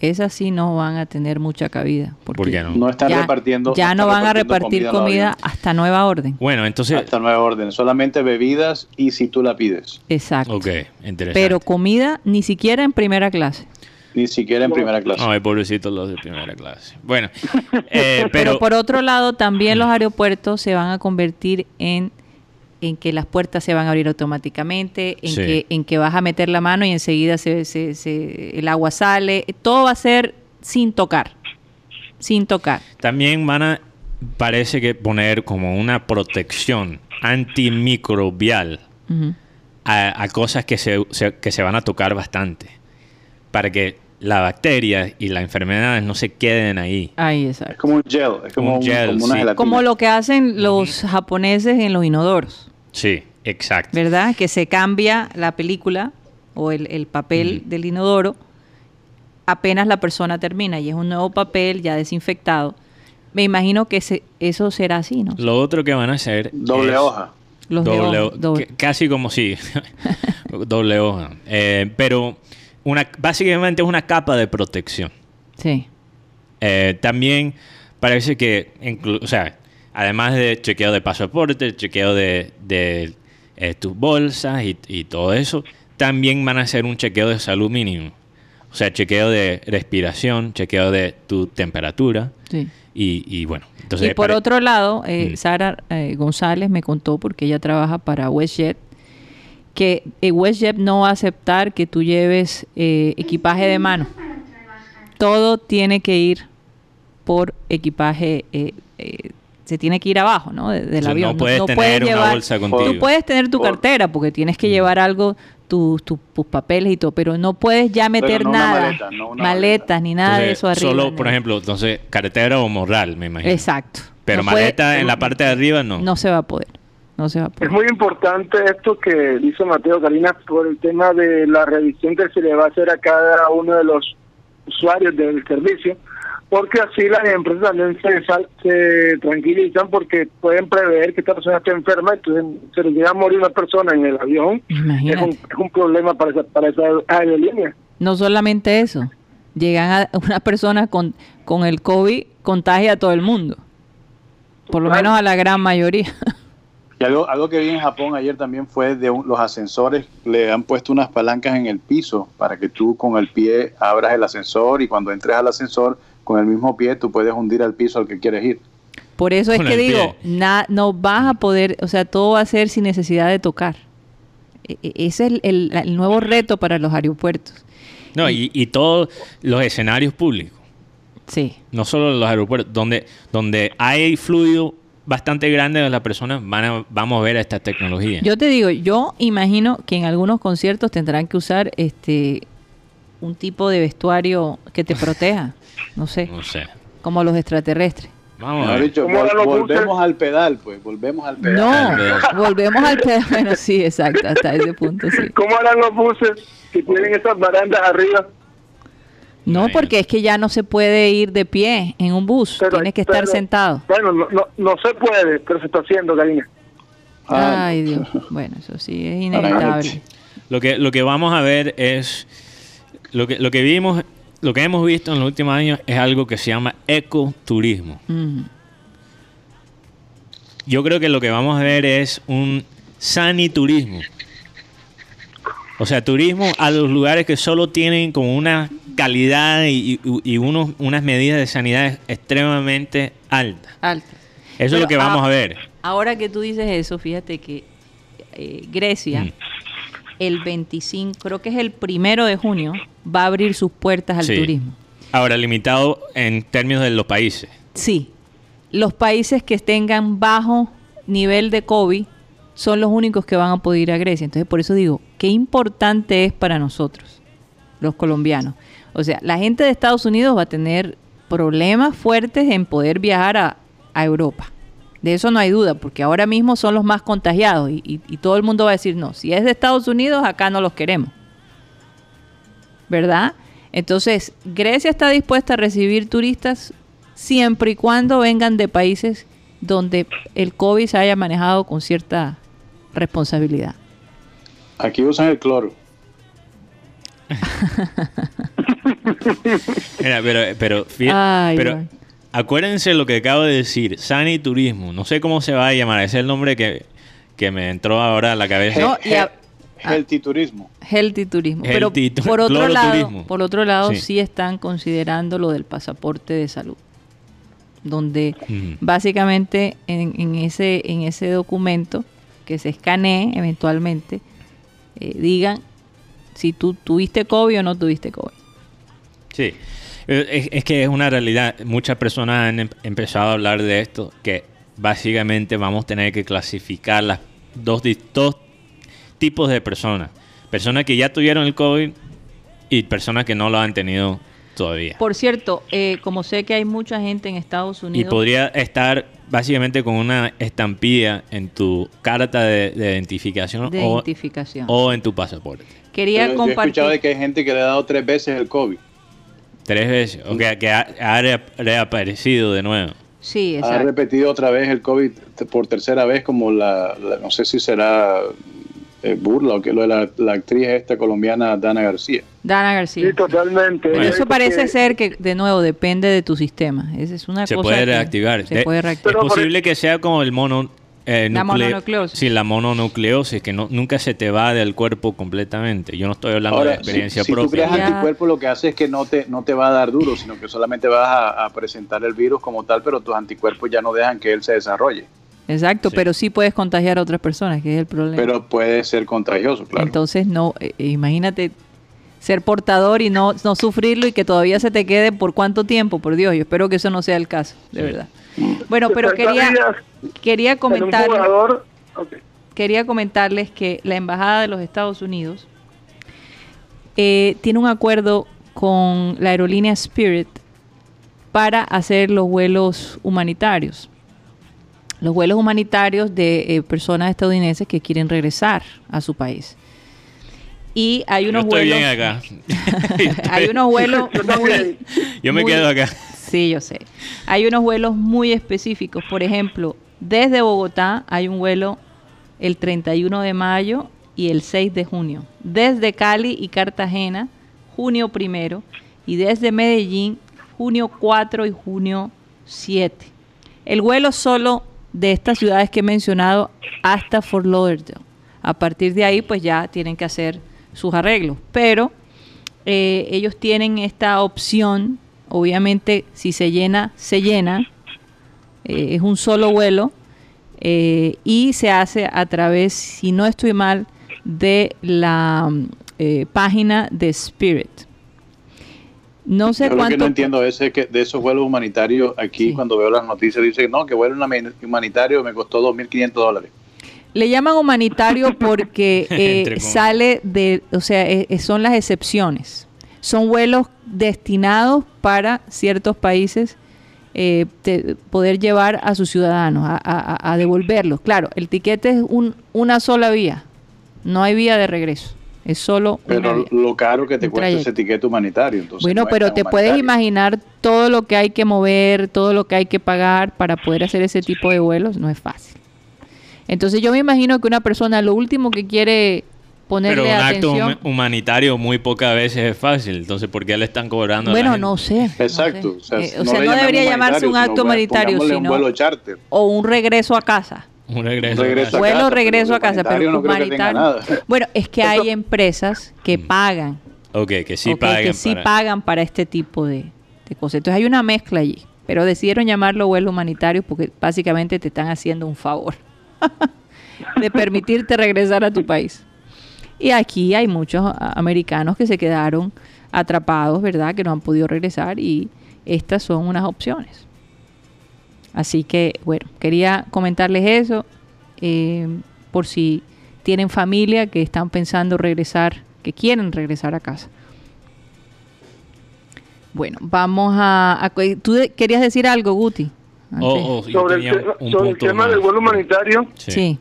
esas sí no van a tener mucha cabida. Porque ¿Por qué no? No están ya, repartiendo. ya no van a repartir comida aviones. hasta nueva orden. Bueno, entonces... Hasta nueva orden. Solamente bebidas y si tú la pides. Exacto. Ok, interesante. Pero comida ni siquiera en primera clase. Ni siquiera en primera clase. Ay, pobrecitos los de primera clase. Bueno, eh, Pero, pero... por otro lado, también los aeropuertos se van a convertir en en que las puertas se van a abrir automáticamente, en, Sí. que, en que vas a meter la mano y enseguida se, se- se- el agua sale. Todo va a ser sin tocar. Sin tocar. También van a, parece que poner como una protección antimicrobial a cosas que se, se- que se van a tocar bastante. Para que la bacteria y las enfermedades no se queden ahí. Ahí, Es exacto. como un gel. Es como, Un un- gel, como una sí. Como lo que hacen los japoneses en los inodoros, Sí, exacto. ¿verdad? Que se cambia la película o el, el papel del inodoro apenas la persona termina y es un nuevo papel ya desinfectado. Me imagino que se- eso será así, ¿no? Lo otro que van a hacer Doble es hoja. Los doble casi como si doble hoja. Eh, pero una, básicamente es una capa de protección. Sí. Eh, también parece que, o sea, además de chequeo de pasaporte, chequeo de, de, eh, tus bolsas y, y todo eso, también van a hacer un chequeo de salud mínimo. O sea, chequeo de respiración, chequeo de tu temperatura Sí. y, y bueno. Entonces, y por otro lado, eh, Mm. Sara eh, González me contó, porque ella trabaja para WestJet, que eh, WestJet no va a aceptar que tú lleves eh, equipaje de mano. Todo tiene que ir por equipaje, eh, eh, se tiene que ir abajo, ¿no? De- del o sea, avión. no puedes tener una bolsa contigo. Tú puedes tener tu cartera porque tienes que llevar algo, tus tus- tus papeles y todo, pero no puedes ya meter no nada, maleta, maletas maleta. ni nada de eso arriba. Solo, por no. ejemplo, entonces, carretera o morral, me imagino. Exacto. Pero No puede- maleta en la parte de arriba no. no se va a poder. No se va a Es muy importante esto que dice Mateo Karina por el tema de la revisión que se le va a hacer a cada uno de los usuarios del servicio, porque así las empresas también se, sal- se tranquilizan porque pueden prever que esta persona esté enferma, entonces se le llega a morir una persona en el avión, es un, es un problema para esa, para esa aerolínea. No solamente eso. Llegan a una persona con, con el COVID, contagia a todo el mundo. Por lo Claro. menos a la gran mayoría. Y algo, algo que vi en Japón ayer también fue de un- los ascensores, le han puesto unas palancas en el piso para que tú con el pie abras el ascensor y cuando entres al ascensor con el mismo pie tú puedes hundir al piso al que quieres ir. Por eso es que digo, na- no vas a poder, o sea, todo va a ser sin necesidad de tocar. E- e- Ese es el, el- el nuevo reto para los aeropuertos. No, y, y todos los escenarios públicos, Sí. no solo los aeropuertos, donde, donde hay fluido bastante grande de las personas, van a, vamos a ver esta tecnología. Yo te digo, yo imagino que en algunos conciertos tendrán que usar este un tipo de vestuario que te proteja, no sé, no sé. como los extraterrestres. Vamos a ver. dicho, ¿Cómo vol- volvemos al pedal, pues, volvemos al pedal. No, volvemos al tema. Bueno, sí, exacto, hasta ese punto, sí. ¿Cómo harán los buses que tienen esas barandas arriba? No, porque es que ya no se puede ir de pie en un bus, Pero- tienes que estar pero- sentado. Bueno, no, no, no se puede, pero se está haciendo, Karina. Ah, Ay, Dios. Bueno, eso sí es inevitable. Lo que, lo que vamos a ver es, lo que, lo que vimos, lo que hemos visto en los últimos años es algo que se llama ecoturismo. Mm. Yo creo que lo que vamos a ver es un saniturismo. O sea, turismo a los lugares que solo tienen como una calidad y, y- y unos, unas medidas de sanidad extremadamente altas. Alto. Eso es lo que vamos a ver. Ahora que tú dices eso, fíjate que eh, Grecia, Mm. el 25, creo que es el primero de junio, va a abrir sus puertas al Sí. turismo. Ahora, limitado en términos de los países. Sí, los países que tengan bajo nivel de COVID son los únicos que van a poder ir a Grecia. Entonces, por eso digo, qué importante es para nosotros, los colombianos. O sea, la gente de Estados Unidos va a tener problemas fuertes en poder viajar a, Europa. De eso no hay duda, porque ahora mismo son los más contagiados y todo el mundo va a decir, no, si es de Estados Unidos, acá no los queremos. ¿Verdad? Entonces, Grecia está dispuesta a recibir turistas siempre y cuando vengan de países donde el COVID se haya manejado con cierta responsabilidad. Aquí usan el cloro. Mira, pero, pero, Ay, pero acuérdense lo que acabo de decir, Sani Turismo, no sé cómo se va a llamar, ese es el nombre que, que me entró ahora a la cabeza. No, y a- Healthy turismo. Healthy turismo. Pero por otro lado, por otro lado Sí. sí. están considerando lo del pasaporte de salud, donde básicamente en, en ese en ese documento que se escanee eventualmente eh, digan si tú tuviste COVID o no tuviste COVID. Sí, Eh, es, es que es una realidad. Muchas personas han em- empezado a hablar de esto, que básicamente vamos a tener que clasificar las dos, tipos de personas. Personas que ya tuvieron el COVID y personas que no lo han tenido todavía. Por cierto, eh, como sé que hay mucha gente en Estados Y Unidos, podría estar básicamente con una estampilla en tu carta de, de identificación, de o, identificación. o en tu pasaporte. Quería Pero yo he escuchado compartir. de que hay gente que le ha dado tres veces el COVID. Tres veces. O que, que ha, ha re- reaparecido de nuevo. Sí, Ha exacto. repetido otra vez el COVID por tercera vez, como la, la- no sé si será eh, burla o que lo de la, la actriz esta colombiana Dana García. Dana García. Sí, totalmente. Bueno. Eso parece que- ser que, de nuevo, depende de tu sistema. Esa es una Se cosa puede que reactivar. Se De- puede reactivar. Es posible que sea como el mono. eh, La nucle- mononucleosis. Sí, la mononucleosis, que no, nunca se te va del cuerpo completamente. Yo no estoy hablando de Ahora, experiencia si, si tú propia. creas anticuerpos, lo que hace es que no te, no te va a dar duro, sino que solamente vas a, a presentar el virus como tal, pero tus anticuerpos ya no dejan que él se desarrolle. Exacto, Sí. pero sí puedes contagiar a otras personas, que es el problema. Pero puede ser contagioso, claro. Entonces, no, eh, imagínate ser portador y no, no sufrirlo y que todavía se te quede por cuánto tiempo, por Dios, yo espero que eso no sea el caso, de Sí. verdad. Bueno, pero 60 quería, quería comentar, quería comentarles que la Embajada de los Estados Unidos eh, tiene un acuerdo con la aerolínea Spirit para hacer los vuelos humanitarios. Los vuelos humanitarios de eh, personas estadounidenses que quieren regresar a su país. Y hay Yo unos estoy vuelos. bien acá. hay unos vuelos muy, Yo me muy- quedo acá. Sí, yo sé. Hay unos vuelos muy específicos. Por ejemplo, desde Bogotá hay un vuelo el 31 de mayo y el 6 de junio. Desde Cali y Cartagena, junio primero. Y desde Medellín, junio 4 y junio 7. El vuelo solo de estas ciudades que he mencionado hasta Fort Lauderdale. A partir de ahí, pues ya tienen que hacer sus arreglos. Pero eh, ellos tienen esta opción, obviamente si se llena, se llena, Eh, es un solo vuelo eh, y se hace a través, si no estoy mal, de la página de Spirit. No sé Yo lo que no entiendo es que de esos vuelos humanitarios, aquí Sí. cuando veo las noticias dice no, que vuelo humanitario me costó 2.500 dólares. Le llaman humanitario porque eh, sale de, o sea, eh, eh, son las excepciones. Son vuelos destinados para ciertos países eh, te- poder llevar a sus ciudadanos, a, a- a devolverlos. Claro, el tiquete es un, una sola vía, no hay vía de regreso, es solo Pero lo caro que te cuesta ese trayecto. tiquete humanitario. Entonces Bueno, no pero te puedes imaginar todo lo que hay que mover, todo lo que hay que pagar para poder hacer ese tipo de vuelos, no es fácil. Entonces yo me imagino que una persona lo último que quiere ponerle Pero un acto atención, hum- humanitario muy pocas veces es fácil. Entonces, ¿por qué le están cobrando a la bueno, gente? no sé. no Exacto. sé. O sea, Eh, no, sea, no debería llamarse un acto humanitario, sino un vuelo charter. o un regreso a casa. Un regreso. Un regreso a Vuelo, casa, regreso pero a casa, pero humanitario no creo que tenga humanitario. nada. Bueno, es que hay empresas que Mm. pagan Ok, que sí ok, paguen que sí para- pagan para este tipo de, de cosas. Entonces hay una mezcla allí, pero decidieron llamarlo vuelo humanitario porque básicamente te están haciendo un favor de permitirte regresar a tu país. Y aquí hay muchos americanos que se quedaron atrapados, ¿verdad? Que no han podido regresar y estas son unas opciones. Así que, bueno, quería comentarles eso eh, por si tienen familia que están pensando regresar, que quieren regresar a casa. Bueno, vamos a... a- ¿Tú de- querías decir algo, Guti? O, o yo Sobre el, tema- un sobre el punto tema más. del vuelo humanitario, Sí. Sí.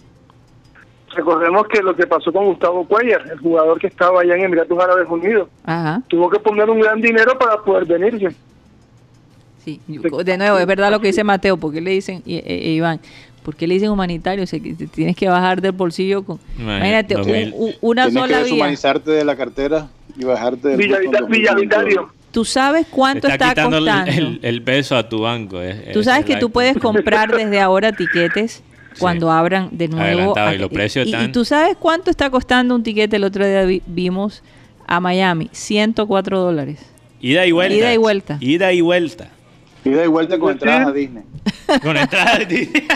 recordemos que lo que pasó con Gustavo Cuellar, el jugador que estaba allá en Emiratos Árabes Unidos, Ajá. tuvo que poner un gran dinero para poder venirse. Sí. De nuevo, es verdad lo que dice Mateo, porque le dicen, y- e- e- Iván, ¿por qué le dicen humanitario? O sea, que te tienes que bajar del bolsillo con... Imagínate, un- 2000. un- una Tienes sola que vía. deshumanizarte de la cartera y bajarte del Villavita- bus con 2.500 Villavitario. ¿Tú sabes cuánto está, está, quitando el- costando? el, el peso a tu banco. es- Tú es sabes que tú puedes comprar desde ahora tiquetes cuando abran de nuevo. Adelantado, y a- los precios y, y están- tú sabes cuánto está costando un tiquete. El otro día vi- vimos a Miami, 104 dólares. Ida y vuelta. Ida y vuelta. Ida y vuelta. Ida y vuelta con entradas a Disney. Con entrada de Disney.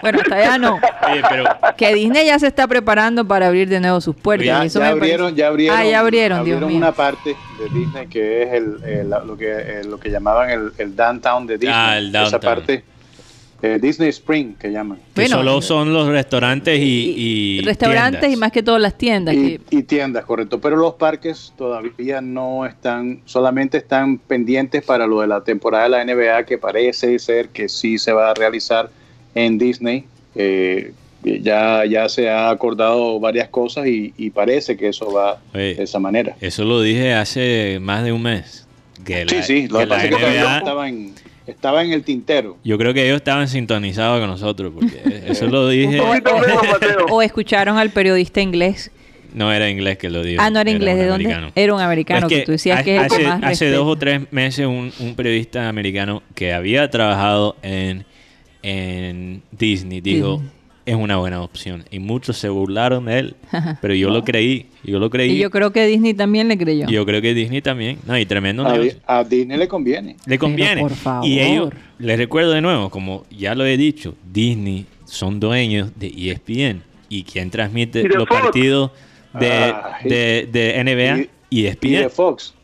Bueno, hasta allá no. Oye, pero Que Disney ya se está preparando para abrir de nuevo sus puertas. Ya, y eso ya parece- abrieron, ya abrieron, Ah, ya abrieron, Dios mío. una parte de Disney que es el, el- lo que lo que llamaban el, el downtown de Disney. Ah, el Esa downtown. parte eh, Disney Spring que llaman. que Bueno, solo son los restaurantes y, y restaurantes tiendas. y más que todas las tiendas. Y, que- y tiendas, correcto. Pero los parques todavía no están, solamente están pendientes para lo de la temporada de la NBA, que parece ser que sí se va a realizar en Disney. Eh, ya, ya se ha acordado varias cosas y, y parece que eso va Oye, de esa manera. Eso lo dije hace más de un mes. Que sí, la, sí, lo que que la pasa es que todavía NBA estaba en, estaba en el tintero. Yo creo que ellos estaban sintonizados con nosotros, porque eso lo dije. O escucharon al periodista inglés. No era inglés que lo dijo. Ah, no era inglés. un ¿De dónde? americano. Era un americano. Pues que tú decías ha- que es el que hace, más hace dos o tres meses un, un periodista americano que había trabajado en, en Disney dijo. Es una buena opción y muchos se burlaron de él pero yo lo creí yo lo creí Y yo creo que Disney también le creyó. yo creo que Disney también no y tremendo A, negocio. a Disney le conviene. le conviene por favor. y ellos les recuerdo de nuevo como ya lo he dicho Disney son dueños de ESPN y quien transmite los Fox. partidos de, Ay. de, de NBA Y- y, Y ESPN de Fox.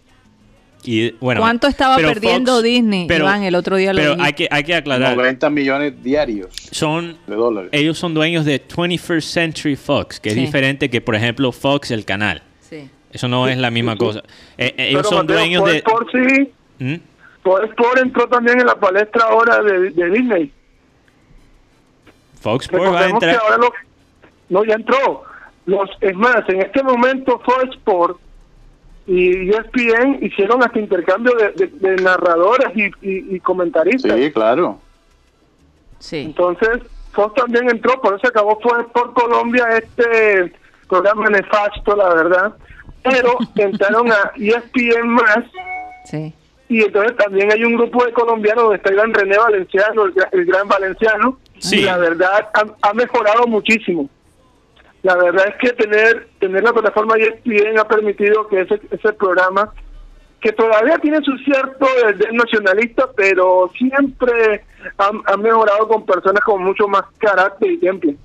Y, bueno, ¿Cuánto estaba pero perdiendo Fox- Disney, pero- Iván? El otro día lo Pero hay que, hay que aclarar, 90 millones diarios son, de dólares. ellos son dueños de 21st Century Fox, que Sí. es diferente que, por ejemplo, Fox, el canal. Sí. Eso no es la misma cosa. Eh, eh, ellos Pero son Mateo, dueños Fox de... Sports sí, ¿Mm? Fox Sports entró también en la palestra ahora de, de Disney. Fox Sports va a Recordemos que entrar... ahora lo, no ya entró. Los, es más, en este momento Fox Sports y ESPN hicieron hasta intercambio de, de- de narradores y, y- y comentaristas. Sí, claro. Sí. Entonces, Fox también entró, por eso acabó Fox por Colombia este programa nefasto, la verdad. Pero entraron a ESPN más Sí. y entonces también hay un grupo de colombianos donde está el gran René Valenciano, el, gra- el gran Valenciano, Sí. y la verdad ha, ha mejorado muchísimo. La verdad es que tener tener la plataforma E ESPN ha permitido que ese, ese programa, que todavía tiene su cierto desdén nacionalista, pero siempre ha, ha mejorado con personas con mucho más carácter y temple.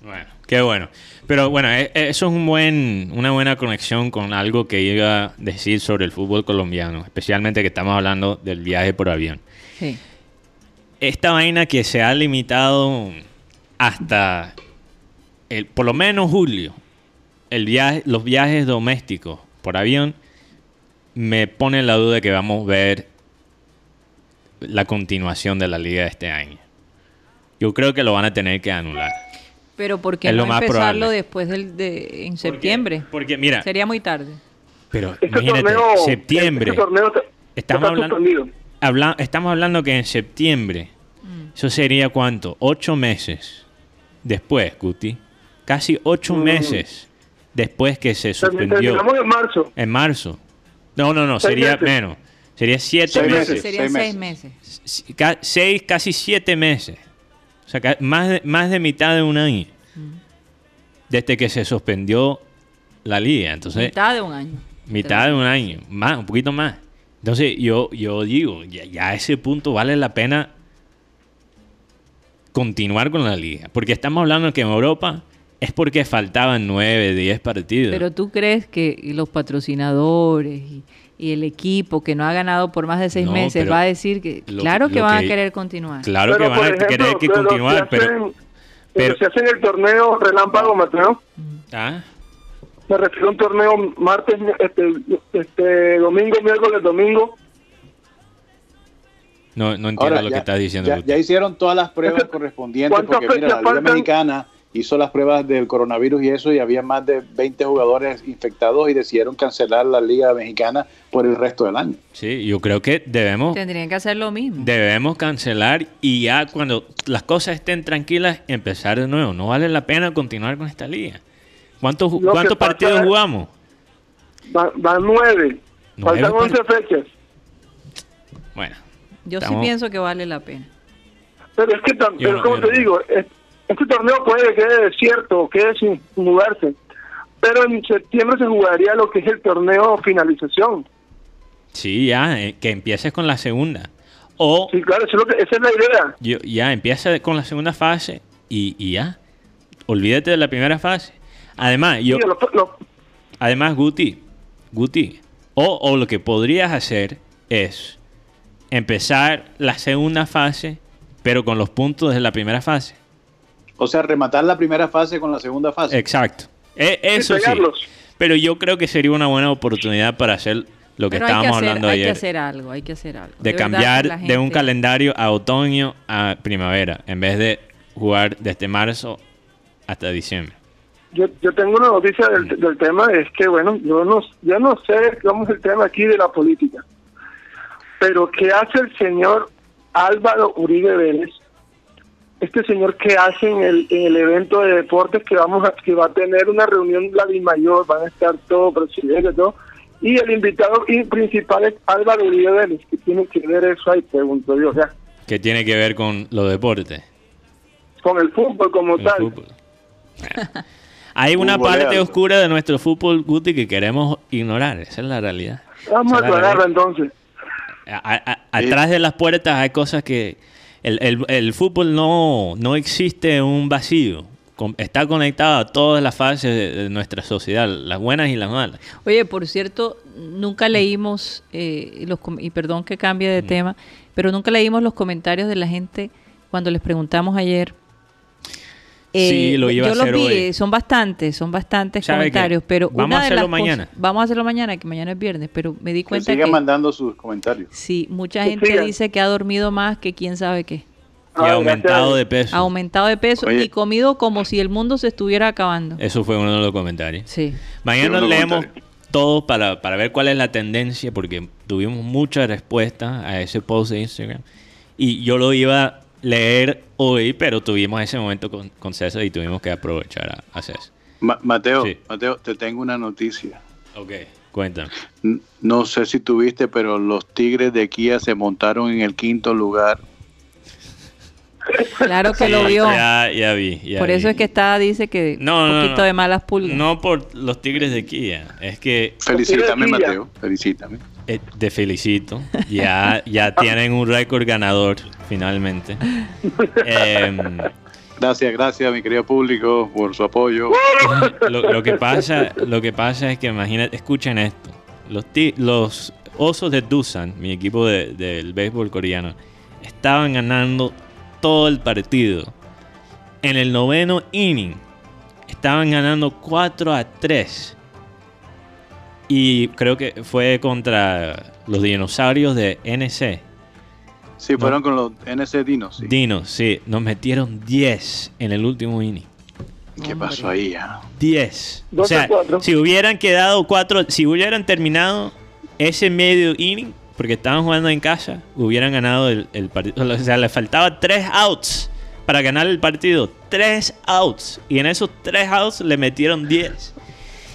Bueno, qué bueno. Pero bueno, eh, eh, eso es un buen, una buena conexión con algo que iba a decir sobre el fútbol colombiano, especialmente que estamos hablando del viaje por avión. Sí. esta vaina que se ha limitado hasta el, por lo menos julio, el viaje, los viajes domésticos por avión, me pone en la duda de que vamos a ver la continuación de la liga este año. Yo creo que lo van a tener que anular. Pero ¿por qué Es lo no más empezarlo probable. después del, de, en septiembre? Porque mira, Sería muy tarde. pero Este imagínate, torneo, septiembre, este torneo está- estamos está hablando, habla- estamos hablando que en septiembre, eso sería cuánto, ocho meses después, Guti, casi ocho Mm. meses después que se suspendió. Terminamos en marzo. En marzo. No, no, no, Seis sería meses. menos. Sería siete Seis meses. meses. Serían seis seis meses. Ca- Seis, casi siete meses. O sea, más de, más de mitad de un año. Desde que se suspendió la liga. Entonces, Mitad de un año. mitad de un año. Más, un poquito más. Entonces, yo, yo digo, ya, ya a ese punto vale la pena continuar con la liga. Porque estamos hablando que en Europa es porque faltaban nueve, diez partidos. Pero tú crees que los patrocinadores y, y el equipo que no ha ganado por más de seis No, meses pero va a decir que lo- claro que van que- a querer continuar. claro que Pero, van por a ejemplo, querer que pero continuar, si pero... hacen- pero- si hacen el torneo relámpago, Mateo, ¿Ah? me refiero a un torneo martes, este, este domingo, miércoles, domingo. No, no entiendo Ahora, lo ya, que estás diciendo. ya, hicieron todas las pruebas correspondientes ¿Cuántas porque mira, la Liga faltan? Mexicana hizo las pruebas del coronavirus y eso y había más de 20 jugadores infectados y decidieron cancelar la Liga Mexicana por el resto del año. Sí, yo creo que debemos, Tendrían que hacer lo mismo. debemos cancelar y ya cuando las cosas estén tranquilas, empezar de nuevo. No vale la pena continuar con esta liga. ¿Cuántos, cuántos partidos es- jugamos? Va- Van nueve. Nueve Faltan 11 fechas. Bueno, Yo sí pienso que vale la pena. Pero es que, pero no- como no. te digo, es- este torneo puede que quede desierto, quede sin jugarse. Pero en septiembre se jugaría lo que es el torneo finalización. sí, ya, eh, que empieces con la segunda. O Sí, claro, eso es lo que, esa es la idea. yo, ya empieza con la segunda fase y, y ya. Olvídate de la primera fase. Además, yo, Sí, lo- lo- Además, Guti, Guti, o, o lo que podrías hacer es empezar la segunda fase, pero con los puntos de la primera fase. O sea, rematar la primera fase con la segunda fase. Exacto. E- eso sí. Pero yo creo que sería una buena oportunidad para hacer lo que Pero hay que, estábamos hacer, hablando hay que ayer. hacer algo, hay que hacer algo. de cambiar de un calendario a otoño a primavera, en vez de jugar desde marzo hasta diciembre. yo, yo tengo una noticia del, del tema, es que, bueno, yo no, yo no sé cómo es el tema aquí de la política. Pero ¿qué hace el señor Álvaro Uribe Vélez? Este señor que hace en el, en el evento de deportes que vamos a, que va a tener una reunión la Mayor, van a estar todos presidentes, todo, y el invitado principal es Álvaro Uribe Vélez, que tiene que ver eso ahí, pregunto yo, o sea, ¿Qué tiene que ver con los deportes? con el fútbol como El tal. fútbol. Bueno. Hay una Fútbol parte oscura de nuestro fútbol, Guti, que queremos ignorar. Esa es la realidad. Vamos a Esa es la aclararlo realidad. entonces. A- a- a- atrás de las puertas hay cosas que... El, el- el fútbol no, no existe en un vacío. Está conectado a todas las fases de, nuestra sociedad, las buenas y las malas. Oye, por cierto, nunca leímos, eh, los y perdón que cambie Mm. de tema, pero nunca leímos los comentarios de la gente cuando les preguntamos ayer. Sí, lo iba a yo los hacer vi, hoy. son bastantes, son bastantes ¿Sabe qué? comentarios, pero Vamos una a de hacerlo cosas- mañana. vamos a hacerlo mañana, que mañana es viernes, pero me di Que cuenta sigan que mandando sus comentarios. sí, mucha Que gente sigan. dice que ha dormido más que quién sabe qué. Y Ah, aumentado de peso. Ha aumentado de peso Oye. y comido como si el mundo se estuviera acabando. Eso fue uno de los comentarios. Sí. Mañana Sí, leemos comentarios. todo para, para ver cuál es la tendencia, porque tuvimos muchas respuestas a ese post de Instagram. Y yo lo iba a leer hoy, pero tuvimos ese momento con, con César y tuvimos que aprovechar a, a César. Ma- Mateo, Sí. Mateo, te tengo una noticia. Ok, cuéntame. No sé si tuviste, pero los Tigres de Kia se montaron en el quinto lugar. Claro que Sí, lo vio. Ya, ya vi. ya Por eso es que está, dice que No, un poquito no. de malas pulgas. No por los Tigres de Kia, es que Felicítame. Mateo. Felicítame. Eh, te felicito. Ya, ya tienen un récord ganador, finalmente. Em, Gracias, gracias, mi querido público, por su apoyo. lo, lo que pasa, lo que pasa es que imagínate, escuchen esto. Los osos de Dusan, mi equipo de- del béisbol coreano, estaban ganando todo el partido. En el noveno inning, estaban ganando 4 a 3. Y creo que fue contra los dinosaurios de NC. Sí, fueron con los NC Dinos. sí. Dinos, sí, nos metieron 10 en el último inning. ¿Qué pasó ahí? ah? 10. O Dos sea, si hubieran quedado 4, si hubieran terminado ese medio inning, porque estaban jugando en casa, hubieran ganado el, el partido. O sea, le faltaba 3 outs para ganar el partido. 3 outs. Y en esos 3 outs le metieron 10.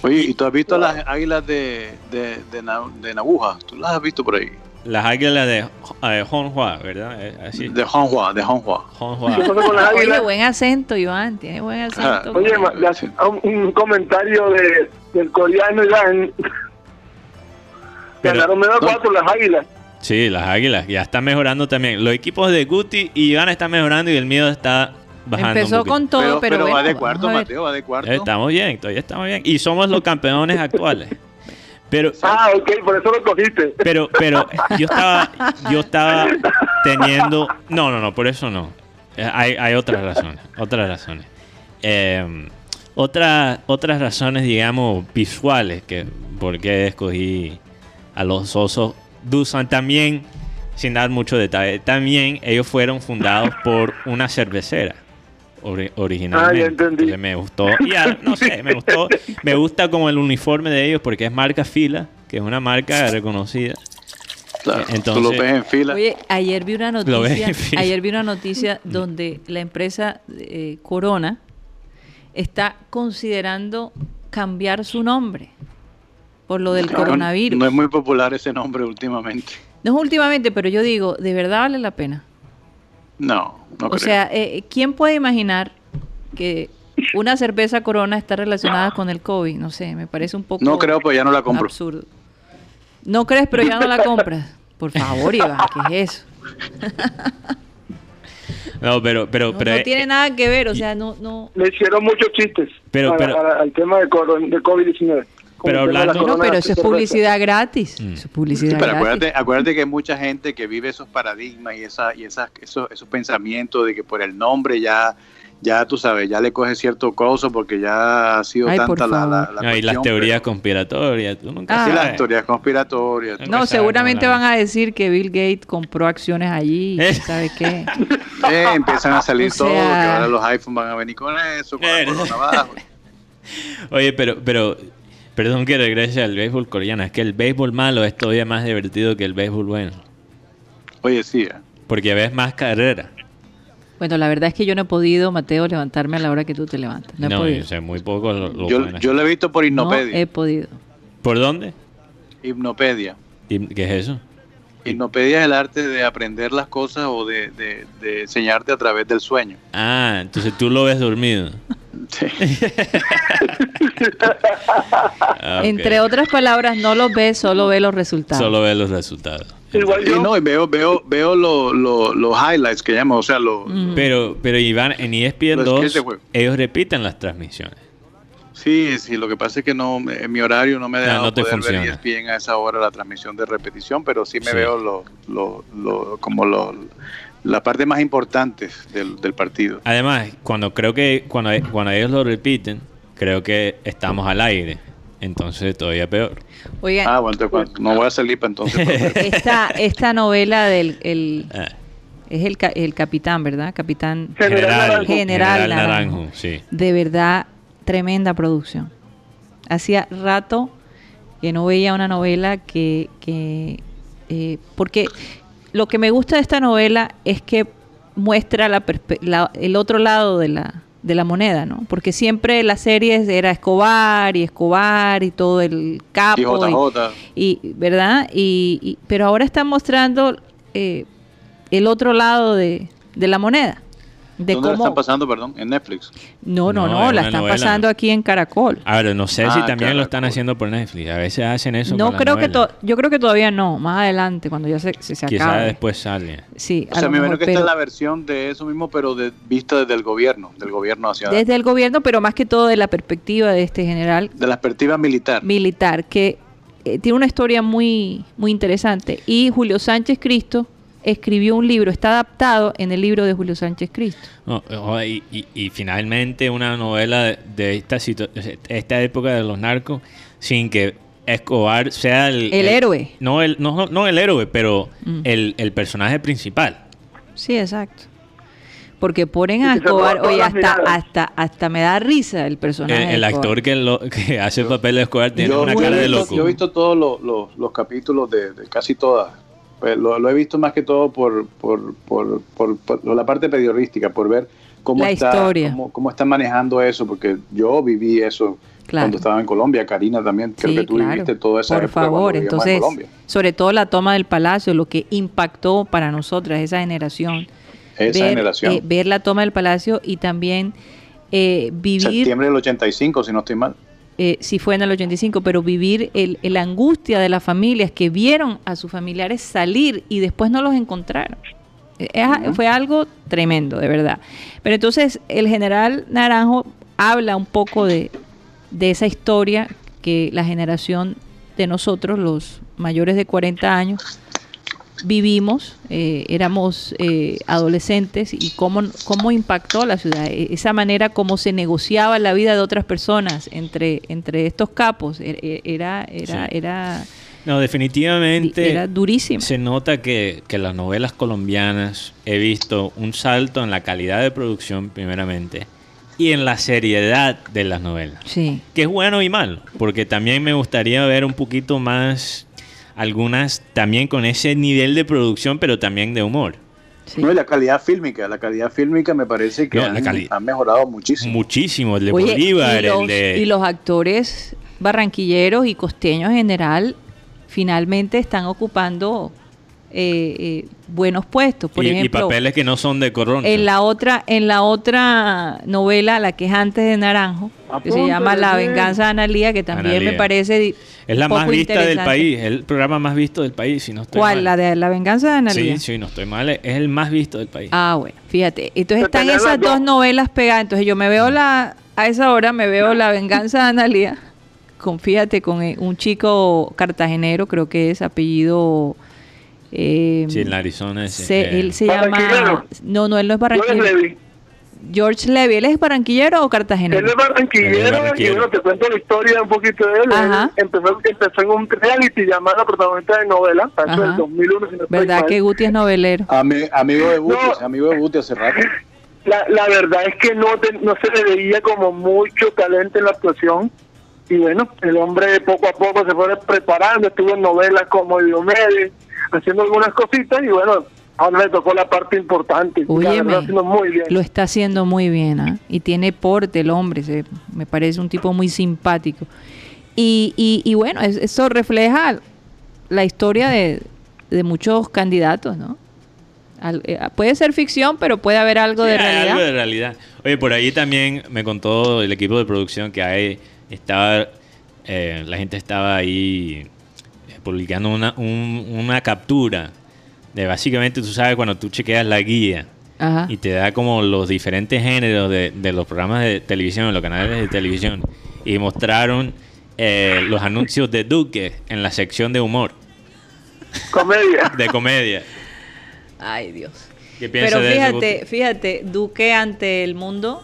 Oye, ¿y tú has visto las águilas de, de, de, de Nabuja? ¿Tú las has visto por ahí? Las águilas de eh, Honhua, ¿verdad? Eh, Así. De Honhua, de Honhua. Honhua. ¿Qué pasa con las Oye, buen acento, Iván, tiene buen acento. Oye, ma- la- un, un comentario de, del coreano Iván. Pero- Ganaron menos cuatro las águilas. Sí, las águilas. Ya están mejorando también. Los equipos de Guti y Iván están mejorando y el mío está bajando. Empezó con todo, pero pero, pero bueno, va de cuarto. Mateo, va de cuarto. Eh, Estamos bien, todavía estamos bien. Y somos los campeones actuales. Pero, Ah, ok, por eso lo cogiste. pero, pero yo estaba, yo estaba teniendo. No, no, no, por eso no. Eh, Hay, hay otras razones, otras razones. Eh, otras, otras razones, digamos, visuales que por qué escogí a los osos Dusan también. sin dar mucho detalle, también ellos fueron fundados por una cervecera ori- originalmente. Ah, ya entendí. Entonces me gustó. Y no sé, me gustó. Me gusta como el uniforme de ellos porque es marca Fila, que es una marca reconocida. Claro, Entonces- tú lo ves en fila. Oye, ayer vi una Lo ves noticia, ayer vi una noticia donde la empresa eh, Corona está considerando cambiar su nombre por lo del No, coronavirus. No No, es muy popular ese nombre últimamente. es últimamente, pero yo digo, ¿de verdad vale la pena? No, no o creo. sea, eh, ¿quién puede imaginar que una cerveza Corona está relacionada con el COVID? No sé, me parece un poco no creo, pues ya no la compro. absurdo. No crees, pero ya no la compras. Por favor, Iván, ¿qué es eso? No, pero, pero, No, pero no eh, tiene nada que ver, o sea, no, no. Le hicieron muchos chistes Pero- para- pero- para el tema de, coron- de COVID-19. Pero la hablando- No, pero eso es publicidad gratis. Mm. Eso es Sí, publicidad pero gratis. acuérdate, acuérdate que hay mucha gente que vive esos paradigmas y esa y esas esos, esos pensamientos de que por el nombre ya ya tú sabes, ya le coge cierto coso porque ya ha sido Ay, tanta la, la, favor. la no, y las teorías pero- conspiratorias. Tú nunca Ah. Sí, las sabes. teorías conspiratorias. Nunca No, sabes seguramente la- van a decir que Bill Gates compró acciones allí, Eh. ¿sabe qué? Eh, empiezan a salir O todo, que ahora los iPhones van a venir con eso, con la Eh. corona abajo. Oye, pero, pero, perdón que regrese al béisbol coreano. Es que el béisbol malo es todavía más divertido que el béisbol bueno. Oye, sí, eh. Porque ves más carrera. Bueno, la verdad es que yo no he podido, Mateo, levantarme a la hora que tú te levantas. No, he No, podido. muy poco lo, lo yo, yo lo he visto por no Hipnopedia. he podido. ¿Por dónde? Hipnopedia. ¿Y ¿Qué es eso? Hipnopedia es el arte de aprender las cosas o de, de- de enseñarte a través del sueño. Ah, entonces tú lo ves dormido. Sí. Ah. Entre otras palabras, no los ves, solo ve los resultados. Solo ves los resultados. Igual Y yo, no, y veo, veo, veo lo- lo- los highlights que llaman, o sea, lo, Mm. Pero, pero Iván, en E ESPN Los skills 2, de juego. ellos repiten las transmisiones. Sí, sí, lo que pasa es que no, en mi horario no me deja no te poder funciona. ver ESPN a esa hora la transmisión de repetición, pero sí me Sí. veo lo, lo, lo- como lo, la parte más importante del, del partido. Además, cuando creo que cuando, cuando ellos lo repiten, creo que estamos al aire. Entonces todavía peor. Oigan, Ah, bueno, entonces, no voy a salir para entonces. para ver. esta, esta novela del el, Ah, es el, el capitán, ¿verdad? Capitán General general, Naranjo. General General Naranjo. Naranjo, sí. de verdad tremenda producción. Hacía rato que no veía una novela que, que eh, porque lo que me gusta de esta novela es que muestra la la- el otro lado de la, de la moneda, ¿no? Porque siempre las series era Escobar y Escobar y todo el capo Y JJ. y, y- verdad y, y- pero ahora están mostrando eh, el otro lado de, de la moneda de ¿Dónde la cómo están pasando, perdón? En Netflix. no no No, no, es la están novela. pasando aquí en Caracol Ahora, no sé si Ah, también lo están haciendo por Netflix. A veces hacen eso. no creo que to- yo creo que todavía no más adelante cuando ya se, se, se Quizá acabe después sale. sí O a sea, me imagino que esta pero es la versión de eso mismo, pero de, vista desde el gobierno, del gobierno nacional. desde el gobierno pero más que todo de la perspectiva de este general de la perspectiva militar. militar que eh, tiene una historia muy muy interesante y Julio Sánchez Cristo escribió un libro está adaptado en el libro de Julio Sánchez Cristo No, joder, y, y- y finalmente una novela de, de esta, esta época de los narcos sin que Escobar sea el... El héroe. No el, no, no- el héroe, pero Mm. el, el personaje principal. Sí, exacto. Porque ponen a Escobar, oye, hasta, hasta, hasta me da risa el personaje. El, el actor que, lo, que hace el papel de Escobar tiene Yo, una cara de loco. yo he visto todos los, los- los capítulos de, de casi todas. Pues lo, lo he visto más que todo por, por, por, por- la parte periodística, por ver cómo, La está, historia. Cómo, cómo están manejando eso, porque yo viví eso Claro. cuando estaba en Colombia. Karina también, creo Sí, que tú claro. viviste toda esa Por favor, en entonces, sobre todo la toma del palacio, lo que impactó para nosotras, esa generación. Esa ver, generación. eh, ver la toma del palacio y también eh, vivir, Septiembre del 85, si no estoy mal. Eh, si fue en el 85, pero vivir el, el angustia de las familias que vieron a sus familiares salir y después no los encontraron. Eh, es- Fue algo tremendo, de verdad. Pero entonces el general Naranjo habla un poco de, de esa historia que la generación de nosotros, los mayores de 40 años, vivimos, eh, éramos eh, adolescentes y cómo, cómo impactó la ciudad, E- esa manera como se negociaba la vida de otras personas entre, entre estos capos, e- e- era, era, Sí. era No, definitivamente. Era durísimo. Se nota que, que las novelas colombianas he visto un salto en la calidad de producción, primeramente, y en la seriedad de las novelas. Sí. Que es bueno y malo, porque también me gustaría ver un poquito más, algunas también con ese nivel de producción, pero también de humor. sí. No, y la calidad fílmica, la calidad fílmica me parece que No, han, han mejorado muchísimo. Muchísimo, el de Oye, Bolívar, y, los, el de... y los actores barranquilleros y costeños en general finalmente están ocupando eh, eh, buenos puestos. Por y- y ejemplo, papeles que no son de corroncho. en la otra en la otra novela, la que es antes de Naranjo, que se llama La venganza de Analía, que también me Analía. parece Es la poco más vista del país, es el programa más visto del país, si no estoy ¿Cuál? mal. La de La venganza de Analía. Sí, sí, no estoy mal, es el más visto del país. Ah, bueno, fíjate. Entonces están esas dos. novelas pegadas. Entonces yo me veo la, a esa hora me veo La venganza de Analia, con, fíjate, con eh, un chico cartagenero, creo que es apellido... eh, sí, en Arizona. ese, se- eh, él se llama... Barranquillero. No, no, él no es Yo les barranquillero. Levi. George Levy, ¿él es barranquillero o Él cartagenero? es barranquillero, Él es barranquillero. y bueno, te cuento la historia un poquito de él. Ajá. Él empezó, empezó en un reality llamado protagonista de novela, tanto Ajá. en el 2001, si no ¿Verdad que Guti es novelero? Ami- amigo de Buti, No. amigo de Buti hace rato. La, la verdad es que no, te- no se le veía como mucho talento en la actuación. Y bueno, el hombre poco a poco se fue preparando, estuvo en novelas como Diomedes, haciendo algunas cositas y bueno, ahora le tocó la parte importante. y la Óyeme, verdad, haciendo muy bien. Lo está haciendo muy bien, ¿ah? Y tiene porte el hombre, se- me parece un tipo muy simpático. Y, y, y bueno, es- eso refleja la historia de, de muchos candidatos, ¿no? Al- eh, puede ser ficción, pero puede haber algo Sí, de realidad. algo de realidad. Oye, por ahí también me contó el equipo de producción que hay, estaba, eh, la gente estaba ahí publicando una, un- una captura de básicamente, tú sabes, cuando tú chequeas la guía Ajá. y te da como los diferentes géneros de, de los programas de televisión, los canales de televisión, y mostraron eh, los anuncios de Duque en la sección de humor, Comedia. de comedia. Ay, Dios. ¿Qué piensas Pero de eso, fíjate, Guti? fíjate, Duque ante el mundo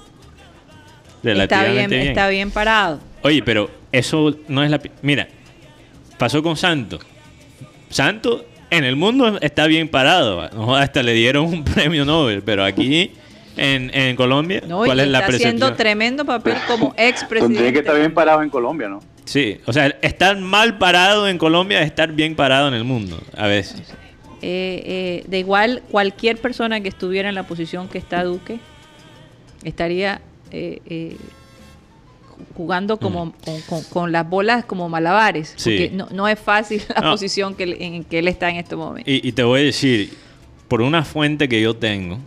está bien, bien. está bien parado. Oye, pero eso no es la... Mira, pasó con Santo. Santo en el mundo está bien parado. ¿no? Hasta le dieron un premio Nobel, pero aquí en, en Colombia, ¿no? ¿cuál Y es la está haciendo tremendo papel como Tendría que expresidente. estar bien parado en Colombia, ¿no? Sí, o sea, estar mal parado en Colombia es estar bien parado en el mundo, a veces. Eh, eh, de igual, cualquier persona que estuviera en la posición que está Duque estaría eh, eh, jugando como con, con- con las bolas como malabares. Mm. Sí. Porque no, no es fácil la No. posición que, en que él está en este momento. Y, y te voy a decir, por una fuente que yo tengo,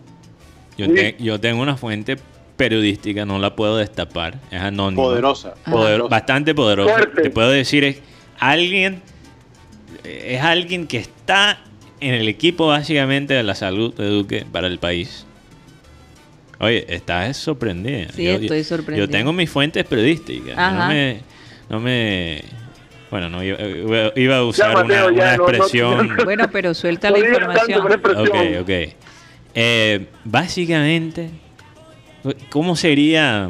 yo, Sí. te- yo tengo una fuente periodística, no la puedo destapar, es anónima. Poderosa. Poder- Poderosa. bastante poderoso. Fuerte. Te puedo decir, es alguien, es alguien que está en el equipo básicamente de la salud de Duque para el país. Oye, estás sorprendida. Sí, estoy sorprendida. Yo tengo mis fuentes periodísticas. Ajá. No me, no me, bueno, no iba, a usar Ya, una, Mateo, una no, no, expresión. Bueno, pero suelta la información. Ok, ok. Eh, básicamente, ¿cómo sería?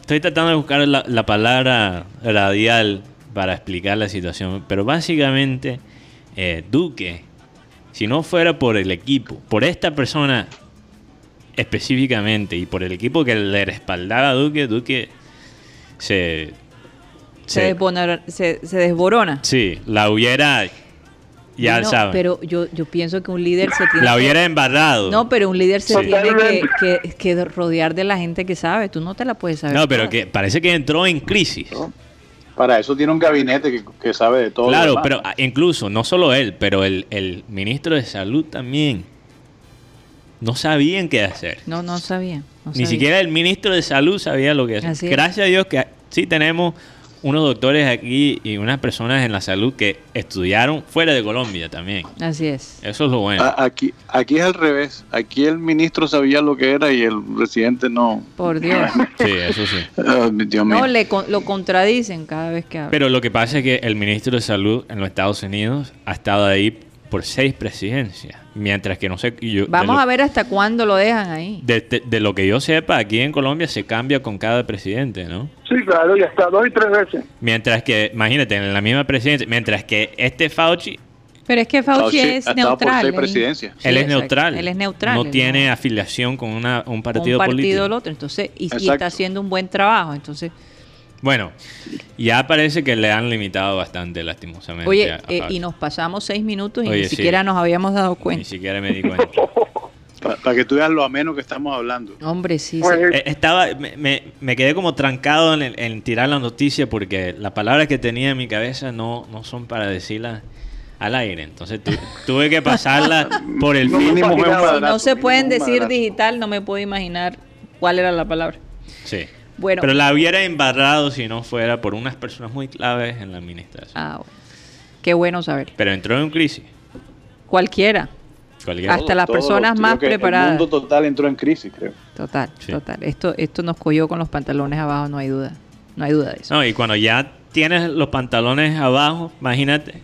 Estoy tratando de buscar la, la palabra radial para explicar la situación, pero básicamente, eh, Duque, si no fuera por el equipo, por esta persona específicamente y por el equipo que le respaldaba a Duque, Duque se. Se, desbona- se, se desborona. sí, la hubiera. Ya No, saben. Pero yo, yo pienso que un líder se tiene la que- hubiera embarrado. No, pero un líder se tiene que, que- que rodear de la gente que sabe. Tú no te la puedes saber. No, pero toda. que parece que entró en crisis. Para eso tiene un gabinete que, que sabe de todo. lo Claro, pero ah, incluso, no solo él, pero el, el ministro de Salud también. No sabían qué hacer. No, no sabía. no Ni sabía. siquiera el ministro de Salud sabía lo que hacer. Así es. Gracias a Dios que sí tenemos unos doctores aquí y unas personas en la salud que estudiaron fuera de Colombia también. Así es. Eso es lo bueno. Aquí, aquí es al revés. Aquí el ministro sabía lo que era y el presidente no. Por Dios. Sí, eso sí. Ah, Dios mío. No, le, con- lo contradicen cada vez que habla. Pero lo que pasa es que el ministro de Salud en los Estados Unidos ha estado ahí por seis presidencias. Mientras que no sé. yo- Vamos lo- a ver hasta cuándo lo dejan ahí. De, de- de lo que yo sepa, aquí en Colombia se cambia con cada presidente, ¿no? Sí, claro, ya está, dos y tres veces. Mientras que, imagínate, en la misma presidencia, mientras que este Fauci, Pero es que Fauci Fauci es ha estado por neutral. seis él- presidencias. Sí, él es exacto. neutral. Él es neutral. No tiene afiliación con una, un un partido, partido político. o el otro. Entonces, y, y está haciendo un buen trabajo. Entonces, Bueno, ya parece que le han limitado bastante, lastimosamente. oye, a- a eh, y nos pasamos seis minutos y Oye, ni sí. siquiera nos habíamos dado Ni cuenta. siquiera me di cuenta. Para que tú veas lo ameno que estamos hablando. Hombre, sí. Pues, sí. Eh, Estaba, me, me- me quedé como trancado en, el- en tirar la noticia porque las palabras que tenía en mi cabeza no, no son para decirlas al aire. Entonces tu- tuve que pasarlas por el No. Mínimo Si no se pueden decir digital, no me puedo imaginar cuál era la palabra. Sí. Bueno. Pero la hubiera embarrado si no fuera por unas personas muy claves en la administración. Ah, bueno. Qué bueno saber. Pero entró en crisis. Cualquiera. Cualquiera. Hasta las Todo- personas más preparadas. El mundo total entró en crisis, creo. Total, Sí. total. Esto, esto nos cogió con los pantalones abajo, no hay duda. No hay duda de eso. No, y cuando ya tienes los pantalones abajo, imagínate,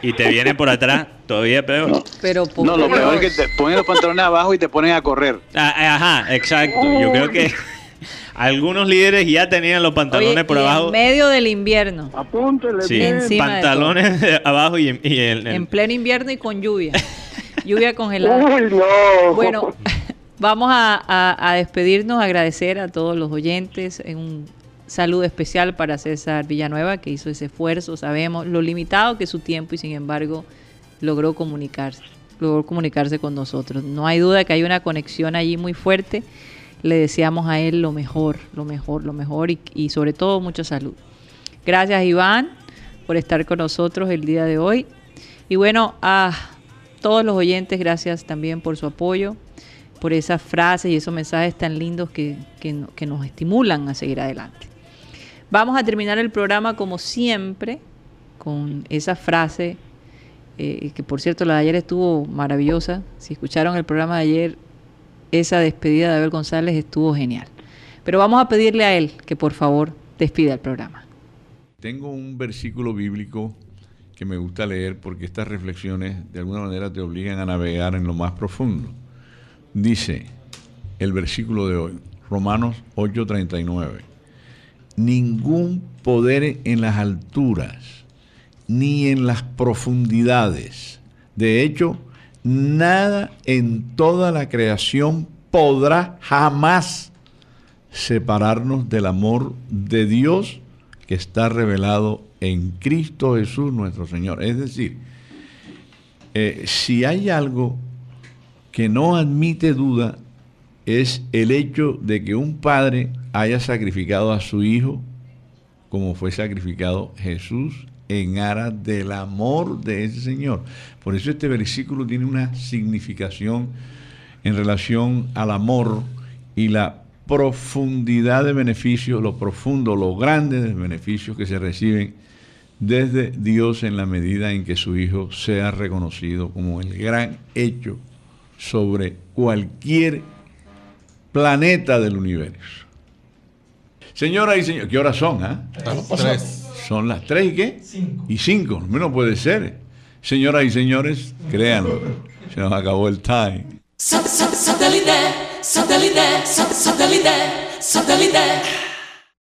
y te viene por atrás, todavía peor. Pero por No, lo peor es que te ponen los pantalones abajo y te ponen a correr. Ah, Ajá, exacto. Yo creo que algunos líderes ya tenían los pantalones Oye, por y abajo. En medio del invierno. apúntele Sí. Encima pantalones de abajo y, y el, el- En pleno invierno y con lluvia. lluvia congelada. Uy, no. Bueno, vamos a, a- a despedirnos, agradecer a todos los oyentes. en Un saludo especial para César Villanueva, que hizo ese esfuerzo. Sabemos lo limitado que es su tiempo y sin embargo logró comunicarse, logró comunicarse con nosotros. No hay duda que hay una conexión allí muy fuerte. Le deseamos a él lo mejor, lo mejor, lo mejor y, sobre todo mucha salud. Gracias Iván por estar con nosotros el día de hoy. Y bueno, a todos los oyentes, gracias también por su apoyo, por esas frases y esos mensajes tan lindos que, que nos estimulan a seguir adelante. Vamos a terminar el programa como siempre con esa frase eh, que por cierto la de ayer estuvo maravillosa. Si escucharon el programa de ayer, esa despedida de Abel González estuvo genial. Pero vamos a pedirle a él que por favor despida el programa. Tengo un versículo bíblico que me gusta leer porque estas reflexiones de alguna manera te obligan a navegar en lo más profundo. Dice el versículo de hoy, Romanos 8:39, ningún poder en las alturas ni en las profundidades. De hecho, nada en toda la creación podrá jamás separarnos del amor de Dios que está revelado en Cristo Jesús nuestro Señor. Es decir, eh, si hay algo que no admite duda, es el hecho de que un padre haya sacrificado a su hijo como fue sacrificado Jesús en aras del amor de ese Señor. Por eso este versículo tiene una significación en relación al amor y la profundidad de beneficios, lo profundo, lo grande de beneficios que se reciben desde Dios en la medida en que su Hijo sea reconocido como el gran hecho sobre cualquier planeta del universo. Señoras y señores, ¿qué horas son? ah? Tres. Son las tres y qué? Y cinco, no puede ser. Señoras y señores, créanlo, se nos acabó el time. Satellite, satellite, satellite, satellite.